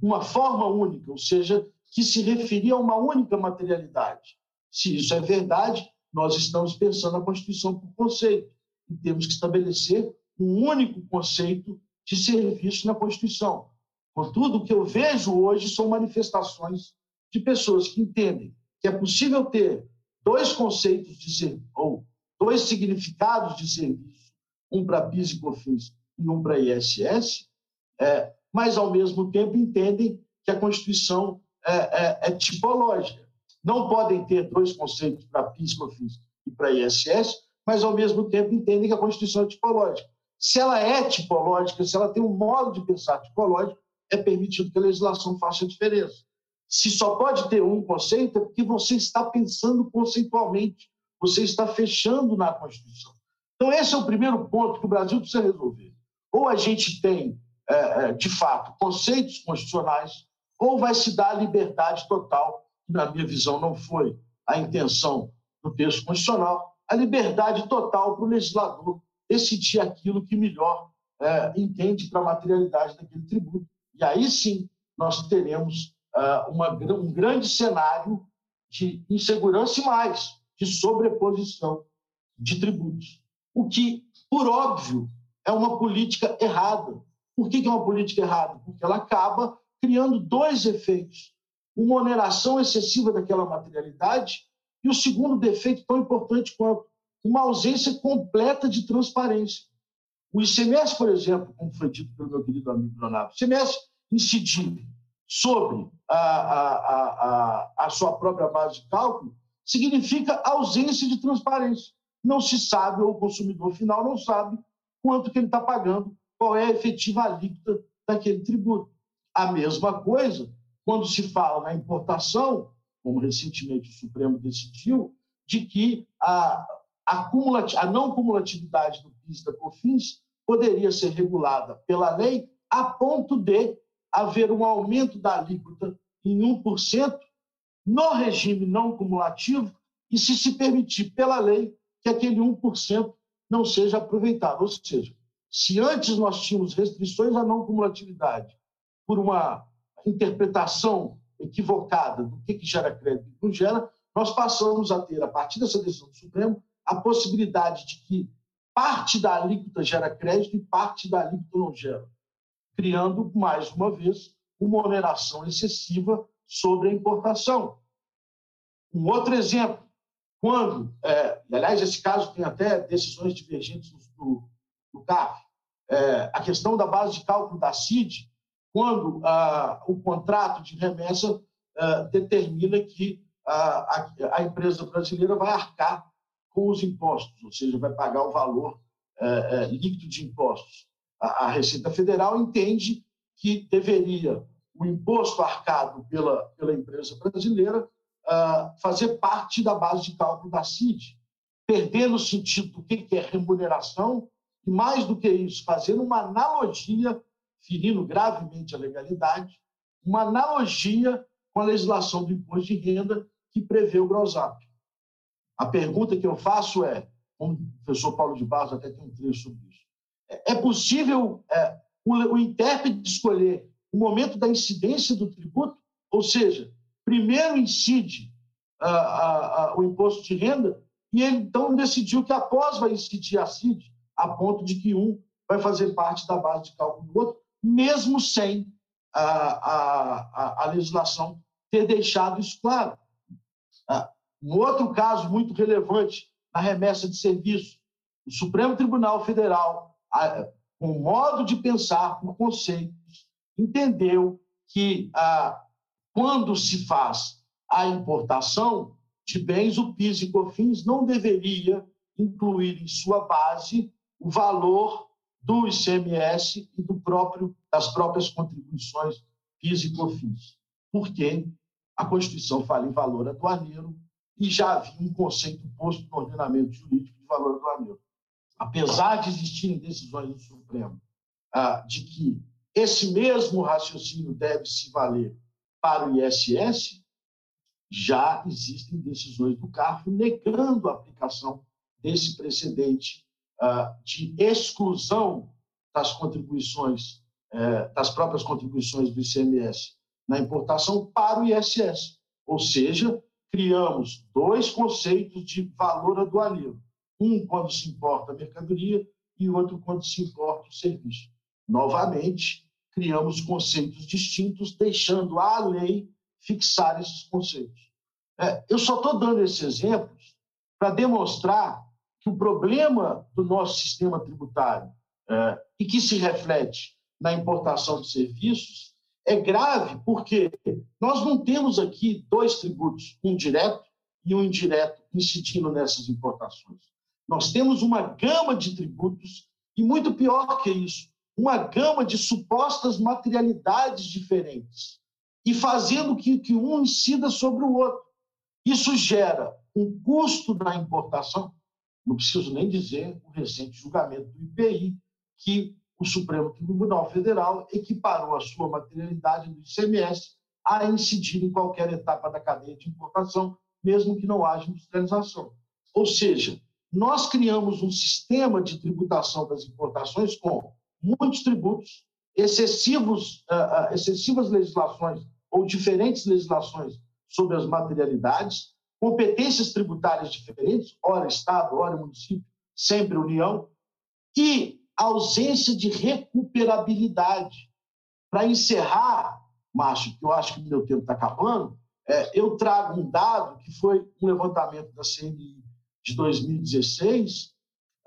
uma forma única, ou seja, que se referia a uma única materialidade. Se isso é verdade, nós estamos pensando a Constituição por conceito e temos que estabelecer um único conceito de serviço na Constituição. Contudo, o que eu vejo hoje são manifestações de pessoas que entendem que é possível ter dois conceitos de serviço, ou dois significados de serviço, um para PIS e COFINS e um para ISS, é, mas, ao mesmo tempo, entendem que a Constituição é, é, é tipológica. Não podem ter dois conceitos para PIS, COFINS e para ISS, mas, ao mesmo tempo, entendem que a Constituição é tipológica. Se ela é tipológica, se ela tem um modo de pensar tipológico, é permitido que a legislação faça a diferença. Se só pode ter um conceito, é porque você está pensando conceitualmente, você está fechando na Constituição. Então, esse é o primeiro ponto que o Brasil precisa resolver. Ou a gente tem, é, é de fato, conceitos constitucionais, ou vai se dar a liberdade total, que, na minha visão, não foi a intenção do texto constitucional, a liberdade total para o legislador decidir aquilo que melhor é, entende para a materialidade daquele tributo. E aí sim nós teremos uh, uma, um grande cenário de insegurança e mais, de sobreposição de tributos. O que, por óbvio, é uma política errada. Por que é uma política errada? Porque ela acaba criando dois efeitos: uma oneração excessiva daquela materialidade e o segundo defeito, tão importante quanto uma ausência completa de transparência. O ICMS, por exemplo, como foi dito pelo meu querido amigo Leonardo, o ICMS incidir sobre a, a, a, a, sua própria base de cálculo significa ausência de transparência. Não se sabe, ou o consumidor final não sabe, quanto que ele está pagando, qual é a efetiva alíquota daquele tributo. A mesma coisa quando se fala na importação, como recentemente o Supremo decidiu, de que a, a, a não cumulatividade do PIS e da COFINS poderia ser regulada pela lei a ponto de haver um aumento da alíquota em 1% no regime não cumulativo e se se permitir pela lei que aquele 1% não seja aproveitado. Ou seja, se antes nós tínhamos restrições à não cumulatividade por uma interpretação equivocada do que, que gera crédito e não gera, nós passamos a ter, a partir dessa decisão do Supremo, a possibilidade de que parte da alíquota gera crédito e parte da alíquota não gera, criando, mais uma vez, uma oneração excessiva sobre a importação. Um outro exemplo, quando, é, aliás, esse caso tem até decisões divergentes do, do CAF, é, a questão da base de cálculo da CID, quando ah, o contrato de remessa ah, determina que a, a, a, empresa brasileira vai arcar com os impostos, ou seja, vai pagar o valor é, é, líquido de impostos. A, a, Receita Federal entende que deveria o imposto arcado pela, pela empresa brasileira ah, fazer parte da base de cálculo da CID, perdendo o sentido do que é remuneração e, mais do que isso, fazendo uma analogia, ferindo gravemente a legalidade, uma analogia com a legislação do imposto de renda que prevê o gross up. A pergunta que eu faço é, o professor Paulo de Barros até tem um trecho sobre isso, é, é possível é, o, o intérprete escolher o momento da incidência do tributo? Ou seja, primeiro incide a, a, a, o imposto de renda e ele então decidiu que após vai incidir a CID, a ponto de que um vai fazer parte da base de cálculo do outro, mesmo sem a, a legislação ter deixado isso claro. Ah, um outro caso muito relevante na remessa de serviço, o Supremo Tribunal Federal, com o modo de pensar por conceitos, entendeu que ah, quando se faz a importação de bens, o PIS e COFINS não deveria incluir em sua base o valor do ICMS e do próprio, das próprias contribuições PIS e COFINS, porque a Constituição fala em valor aduaneiro e já havia um conceito posto no ordenamento jurídico de valor aduaneiro. Apesar de existirem decisões do Supremo ah, de que esse mesmo raciocínio deve se valer para o ISS, já existem decisões do CARF negando a aplicação desse precedente de exclusão das contribuições, eh, das próprias contribuições do ICMS na importação para o ISS. Ou seja, criamos dois conceitos de valor aduaneiro. Um quando se importa a mercadoria e outro quando se importa o serviço. Novamente, criamos conceitos distintos, deixando a lei fixar esses conceitos. É, eu só estou dando esses exemplos para demonstrar que o problema do nosso sistema tributário é, e que se reflete na importação de serviços é grave porque nós não temos aqui dois tributos, um direto e um indireto, incidindo nessas importações. Nós temos uma gama de tributos e, muito pior que isso, uma gama de supostas materialidades diferentes e fazendo que, que um incida sobre o outro. Isso gera um custo na importação, não preciso nem dizer o recente julgamento do IPI, que o Supremo Tribunal Federal equiparou a sua materialidade do ICMS a incidir em qualquer etapa da cadeia de importação, mesmo que não haja industrialização. Ou seja, nós criamos um sistema de tributação das importações com muitos tributos, excessivos, uh, excessivas legislações ou diferentes legislações sobre as materialidades, competências tributárias diferentes, ora Estado, ora município, sempre União, e ausência de recuperabilidade. Para encerrar, Márcio, que eu acho que meu tempo está acabando, é, eu trago um dado que foi um levantamento da CNI de 2016,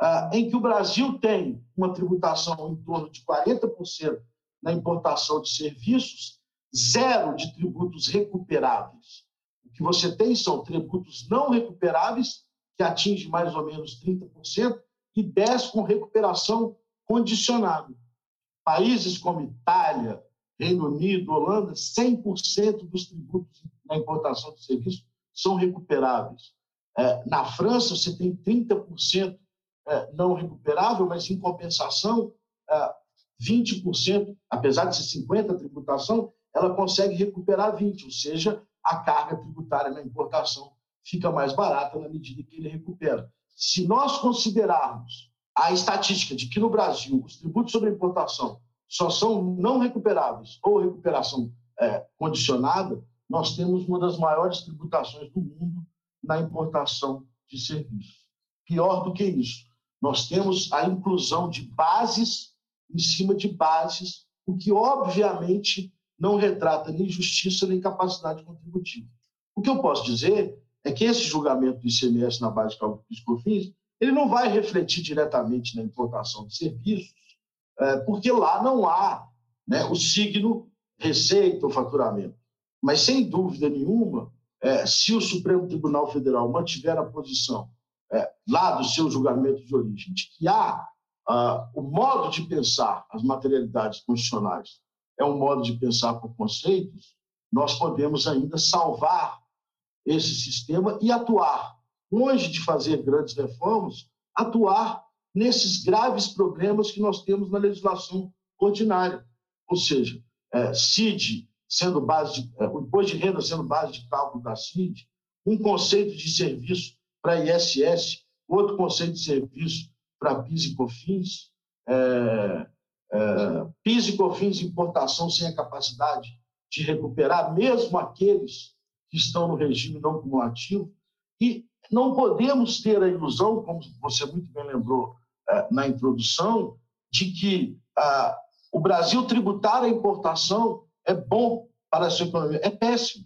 ah, em que o Brasil tem uma tributação em torno de 40% na importação de serviços, zero de tributos recuperáveis. Que você tem são tributos não recuperáveis, que atingem mais ou menos 30%, e 10% com recuperação condicionado. Países como Itália, Reino Unido, Holanda, 100% dos tributos na importação de serviços são recuperáveis. É, na França, você tem 30% é, não recuperável, mas em compensação, 20%, é, apesar de ser 50% a tributação, ela consegue recuperar 20%, ou seja, a carga tributária na importação fica mais barata na medida que ele recupera. Se nós considerarmos a estatística de que no Brasil os tributos sobre importação só são não recuperáveis ou recuperação é, condicionada, nós temos uma das maiores tributações do mundo na importação de serviços. Pior do que isso, nós temos a inclusão de bases em cima de bases, o que obviamente não retrata nem justiça nem capacidade contributiva. O que eu posso dizer é que esse julgamento do ICMS na base de cálculo dos cofins ele não vai refletir diretamente na importação de serviços, é, porque lá não há né, o signo receita ou faturamento. Mas, sem dúvida nenhuma, é, se o Supremo Tribunal Federal mantiver a posição é, lá do seu julgamento de origem, de que há uh, o modo de pensar as materialidades constitucionais é um modo de pensar por conceitos, nós podemos ainda salvar esse sistema e atuar longe de fazer grandes reformas, atuar nesses graves problemas que nós temos na legislação ordinária. Ou seja, é, CID sendo base de, é, o imposto de renda sendo base de cálculo da CID, um conceito de serviço para ISS, outro conceito de serviço para PIS e COFINS, é, PIS e COFINS importação sem a capacidade de recuperar, mesmo aqueles que estão no regime não cumulativo, e não podemos ter a ilusão, como você muito bem lembrou é, na introdução, de que ah, o Brasil tributar a importação é bom para a sua economia. É péssimo,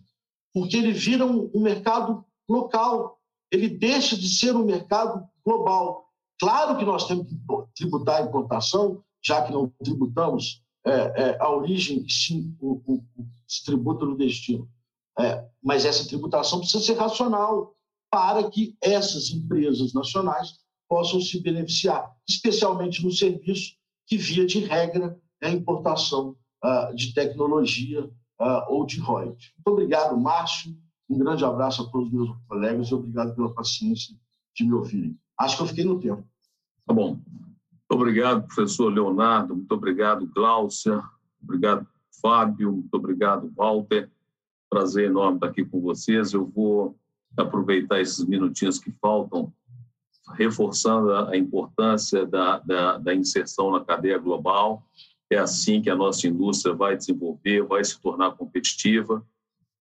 porque ele vira um mercado local, ele deixa de ser um mercado global. Claro que nós temos que tributar a importação, já que não tributamos é, é, a origem, sim, o, o, se tributa no destino. É, mas essa tributação precisa ser racional para que essas empresas nacionais possam se beneficiar, especialmente no serviço que, via de regra, é a importação uh, de tecnologia uh, ou de royalties. Muito obrigado, Márcio. Um grande abraço a todos os meus colegas e obrigado pela paciência de me ouvirem. Acho que eu fiquei no tempo. Tá bom. Obrigado, professor Leonardo. Muito obrigado, Gláucia. Obrigado, Fábio. Muito obrigado, Walter. Prazer enorme estar aqui com vocês. Eu vou aproveitar esses minutinhos que faltam, reforçando a importância da, da, da inserção na cadeia global. É assim que a nossa indústria vai desenvolver, vai se tornar competitiva.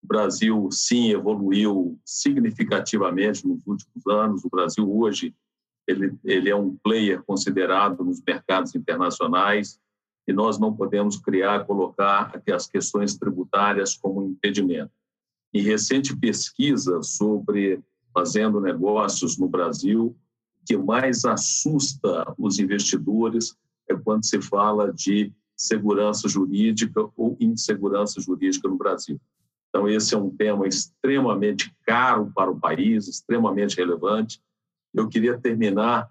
O Brasil, sim, evoluiu significativamente nos últimos anos. O Brasil, hoje, ele, ele é um player considerado nos mercados internacionais e nós não podemos criar, colocar as questões tributárias como impedimento. Em recente pesquisa sobre fazendo negócios no Brasil, o que mais assusta os investidores é quando se fala de segurança jurídica ou insegurança jurídica no Brasil. Então, esse é um tema extremamente caro para o país, extremamente relevante. Eu queria terminar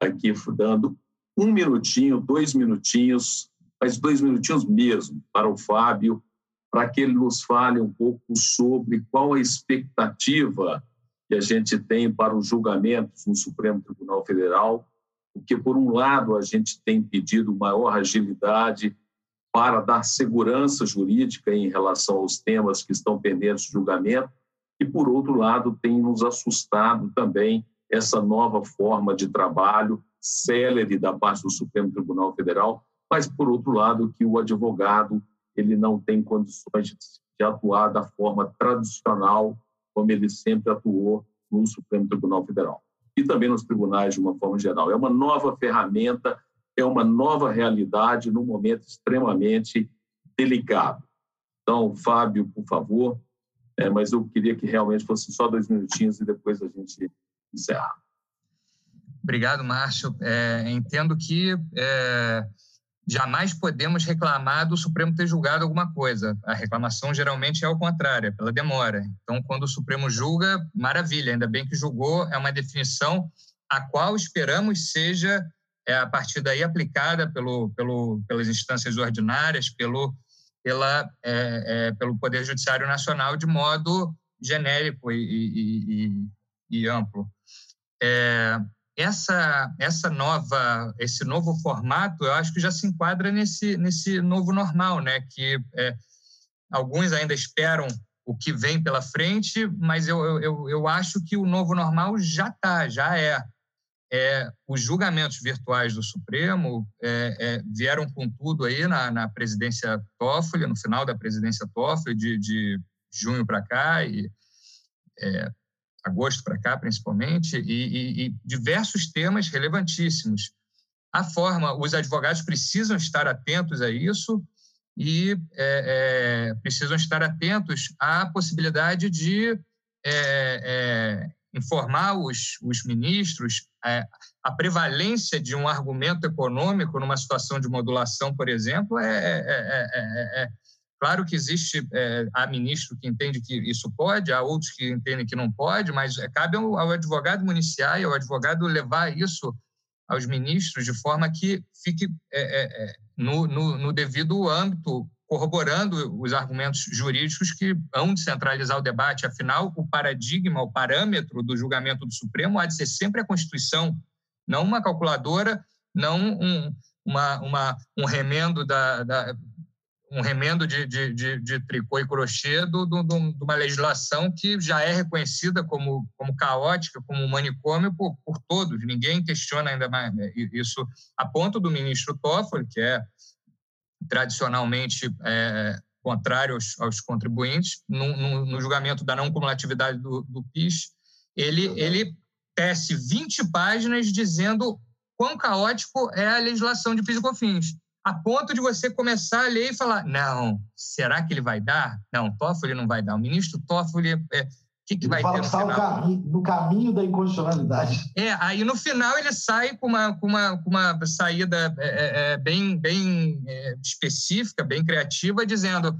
aqui dando um minutinho, dois minutinhos, mas dois minutinhos mesmo, para o Fábio, para que ele nos fale um pouco sobre qual a expectativa que a gente tem para os julgamentos no Supremo Tribunal Federal, porque, por um lado, a gente tem pedido maior agilidade para dar segurança jurídica em relação aos temas que estão pendentes de julgamento, e, por outro lado, tem nos assustado também essa nova forma de trabalho célere da parte do Supremo Tribunal Federal, mas, por outro lado, que o advogado ele não tem condições de atuar da forma tradicional como ele sempre atuou no Supremo Tribunal Federal e também nos tribunais de uma forma geral. É uma nova ferramenta, é uma nova realidade num momento extremamente delicado. Então, Fábio, por favor, é, mas eu queria que realmente fosse só dois minutinhos e depois a gente encerrar. Obrigado, Márcio. É, entendo que é, jamais podemos reclamar do Supremo ter julgado alguma coisa. A reclamação geralmente é ao contrário, é pela demora. Então, quando o Supremo julga, maravilha, ainda bem que julgou, é uma definição a qual esperamos seja, é, a partir daí, aplicada pelo, pelo, pelas instâncias ordinárias, pelo, pela, é, pelo Poder Judiciário Nacional de modo genérico e, e, e, e amplo. É, essa essa nova esse novo formato eu acho que já se enquadra nesse nesse novo normal né que é, alguns ainda esperam o que vem pela frente mas eu, eu, eu acho que o novo normal já está já é, é os julgamentos virtuais do Supremo é, é, vieram com tudo aí na, na presidência Toffoli no final da presidência Toffoli de, de junho para cá e é, agosto para cá, principalmente, e, e, e, diversos temas relevantíssimos. A forma, os advogados precisam estar atentos a isso e é, é, precisam estar atentos à possibilidade de é, é informar os, os ministros é, a prevalência de um argumento econômico numa situação de modulação, por exemplo, é, é Claro que existe, é, há ministro que entende que isso pode, há outros que entendem que não pode, mas é, cabe ao, ao advogado municiar e ao advogado levar isso aos ministros de forma que fique é, é, é, no, no, no, devido âmbito, corroborando os argumentos jurídicos que vão descentralizar o debate. Afinal, o paradigma, o parâmetro do julgamento do Supremo há de ser sempre a Constituição, não uma calculadora, não um, uma, uma, um remendo da, da um remendo de, de, de, de tricô e crochê do, do, do, de uma legislação que já é reconhecida como, como caótica, como manicômio por, por todos. Ninguém questiona ainda mais né, isso, a ponto do ministro Toffoli, que é tradicionalmente é, contrário aos, aos contribuintes, no, no, no, julgamento da não cumulatividade do, do PIS, ele, ele tece 20 páginas dizendo quão caótico é a legislação de PIS e COFINS a ponto de você começar a ler e falar: não, será que ele vai dar? Não, Toffoli não vai dar. O ministro Toffoli. É, o que, que vai ter no final? Caminho, no caminho da inconstitucionalidade. É, aí no final ele sai com uma, com uma, com uma saída é, é, é bem, bem é, específica, bem criativa, dizendo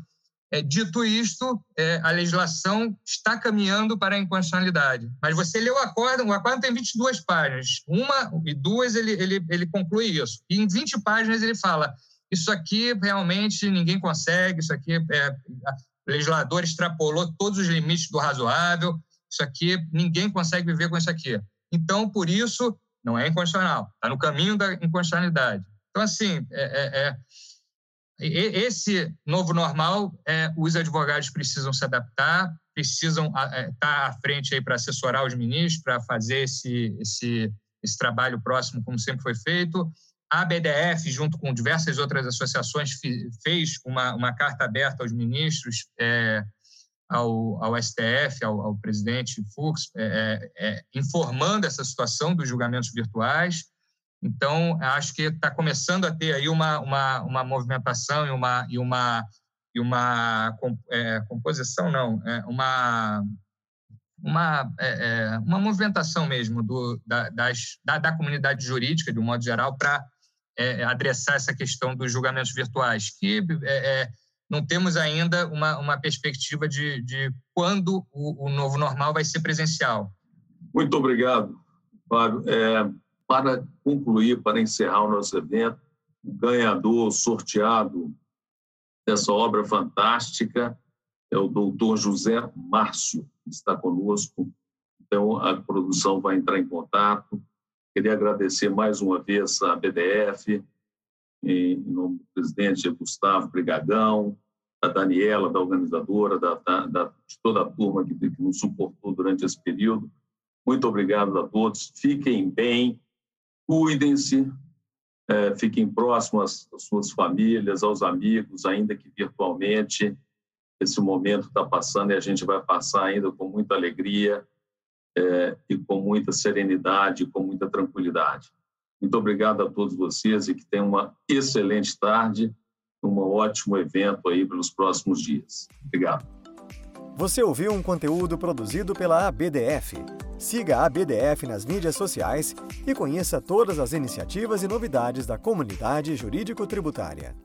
dito isto, é, a legislação está caminhando para a inconstitucionalidade. Mas você lê o acordo, o acordo tem 22 páginas. Uma e duas ele, ele, ele conclui isso. E em 20 páginas ele fala: isso aqui realmente ninguém consegue, isso aqui é, o legislador extrapolou todos os limites do razoável, isso aqui ninguém consegue viver com isso aqui. Então, por isso, não é inconstitucional, está no caminho da inconstitucionalidade. Então, assim, é, é, é esse novo normal, é, os advogados precisam se adaptar, precisam é, estar à frente aí para assessorar os ministros, para fazer esse, esse, esse trabalho próximo, como sempre foi feito. A BDF, junto com diversas outras associações, fez uma, uma carta aberta aos ministros, é, ao, ao STF, ao, ao presidente Fux, é, é, é, informando essa situação dos julgamentos virtuais. Então, acho que está começando a ter aí uma, uma, uma movimentação e uma, e uma, e uma é, composição, não, é, uma, uma, é, uma movimentação mesmo do, da, das, da, da, comunidade jurídica, de um modo geral, para adressar essa questão dos julgamentos virtuais, que não temos ainda uma, uma perspectiva de, de quando o, o, novo normal vai ser presencial. Muito obrigado, Fábio. É, para concluir, para encerrar o nosso evento, o ganhador sorteado dessa obra fantástica é o doutor José Márcio, que está conosco. Então, a produção vai entrar em contato. Queria agradecer mais uma vez a BDF, em nome do presidente Gustavo Brigagão, da Daniela, da organizadora, da, da, de toda a turma que, que nos suportou durante esse período. Muito obrigado a todos. Fiquem bem, cuidem-se, é, fiquem próximos às suas famílias, aos amigos, ainda que virtualmente. Esse momento está passando e a gente vai passar ainda com muita alegria é, e com muita serenidade, com muita tranquilidade. Muito obrigado a todos vocês e que tenham uma excelente tarde, um ótimo evento aí pelos próximos dias. Obrigado. Você ouviu um conteúdo produzido pela ABDF. Siga a ABDF nas mídias sociais e conheça todas as iniciativas e novidades da comunidade jurídico-tributária.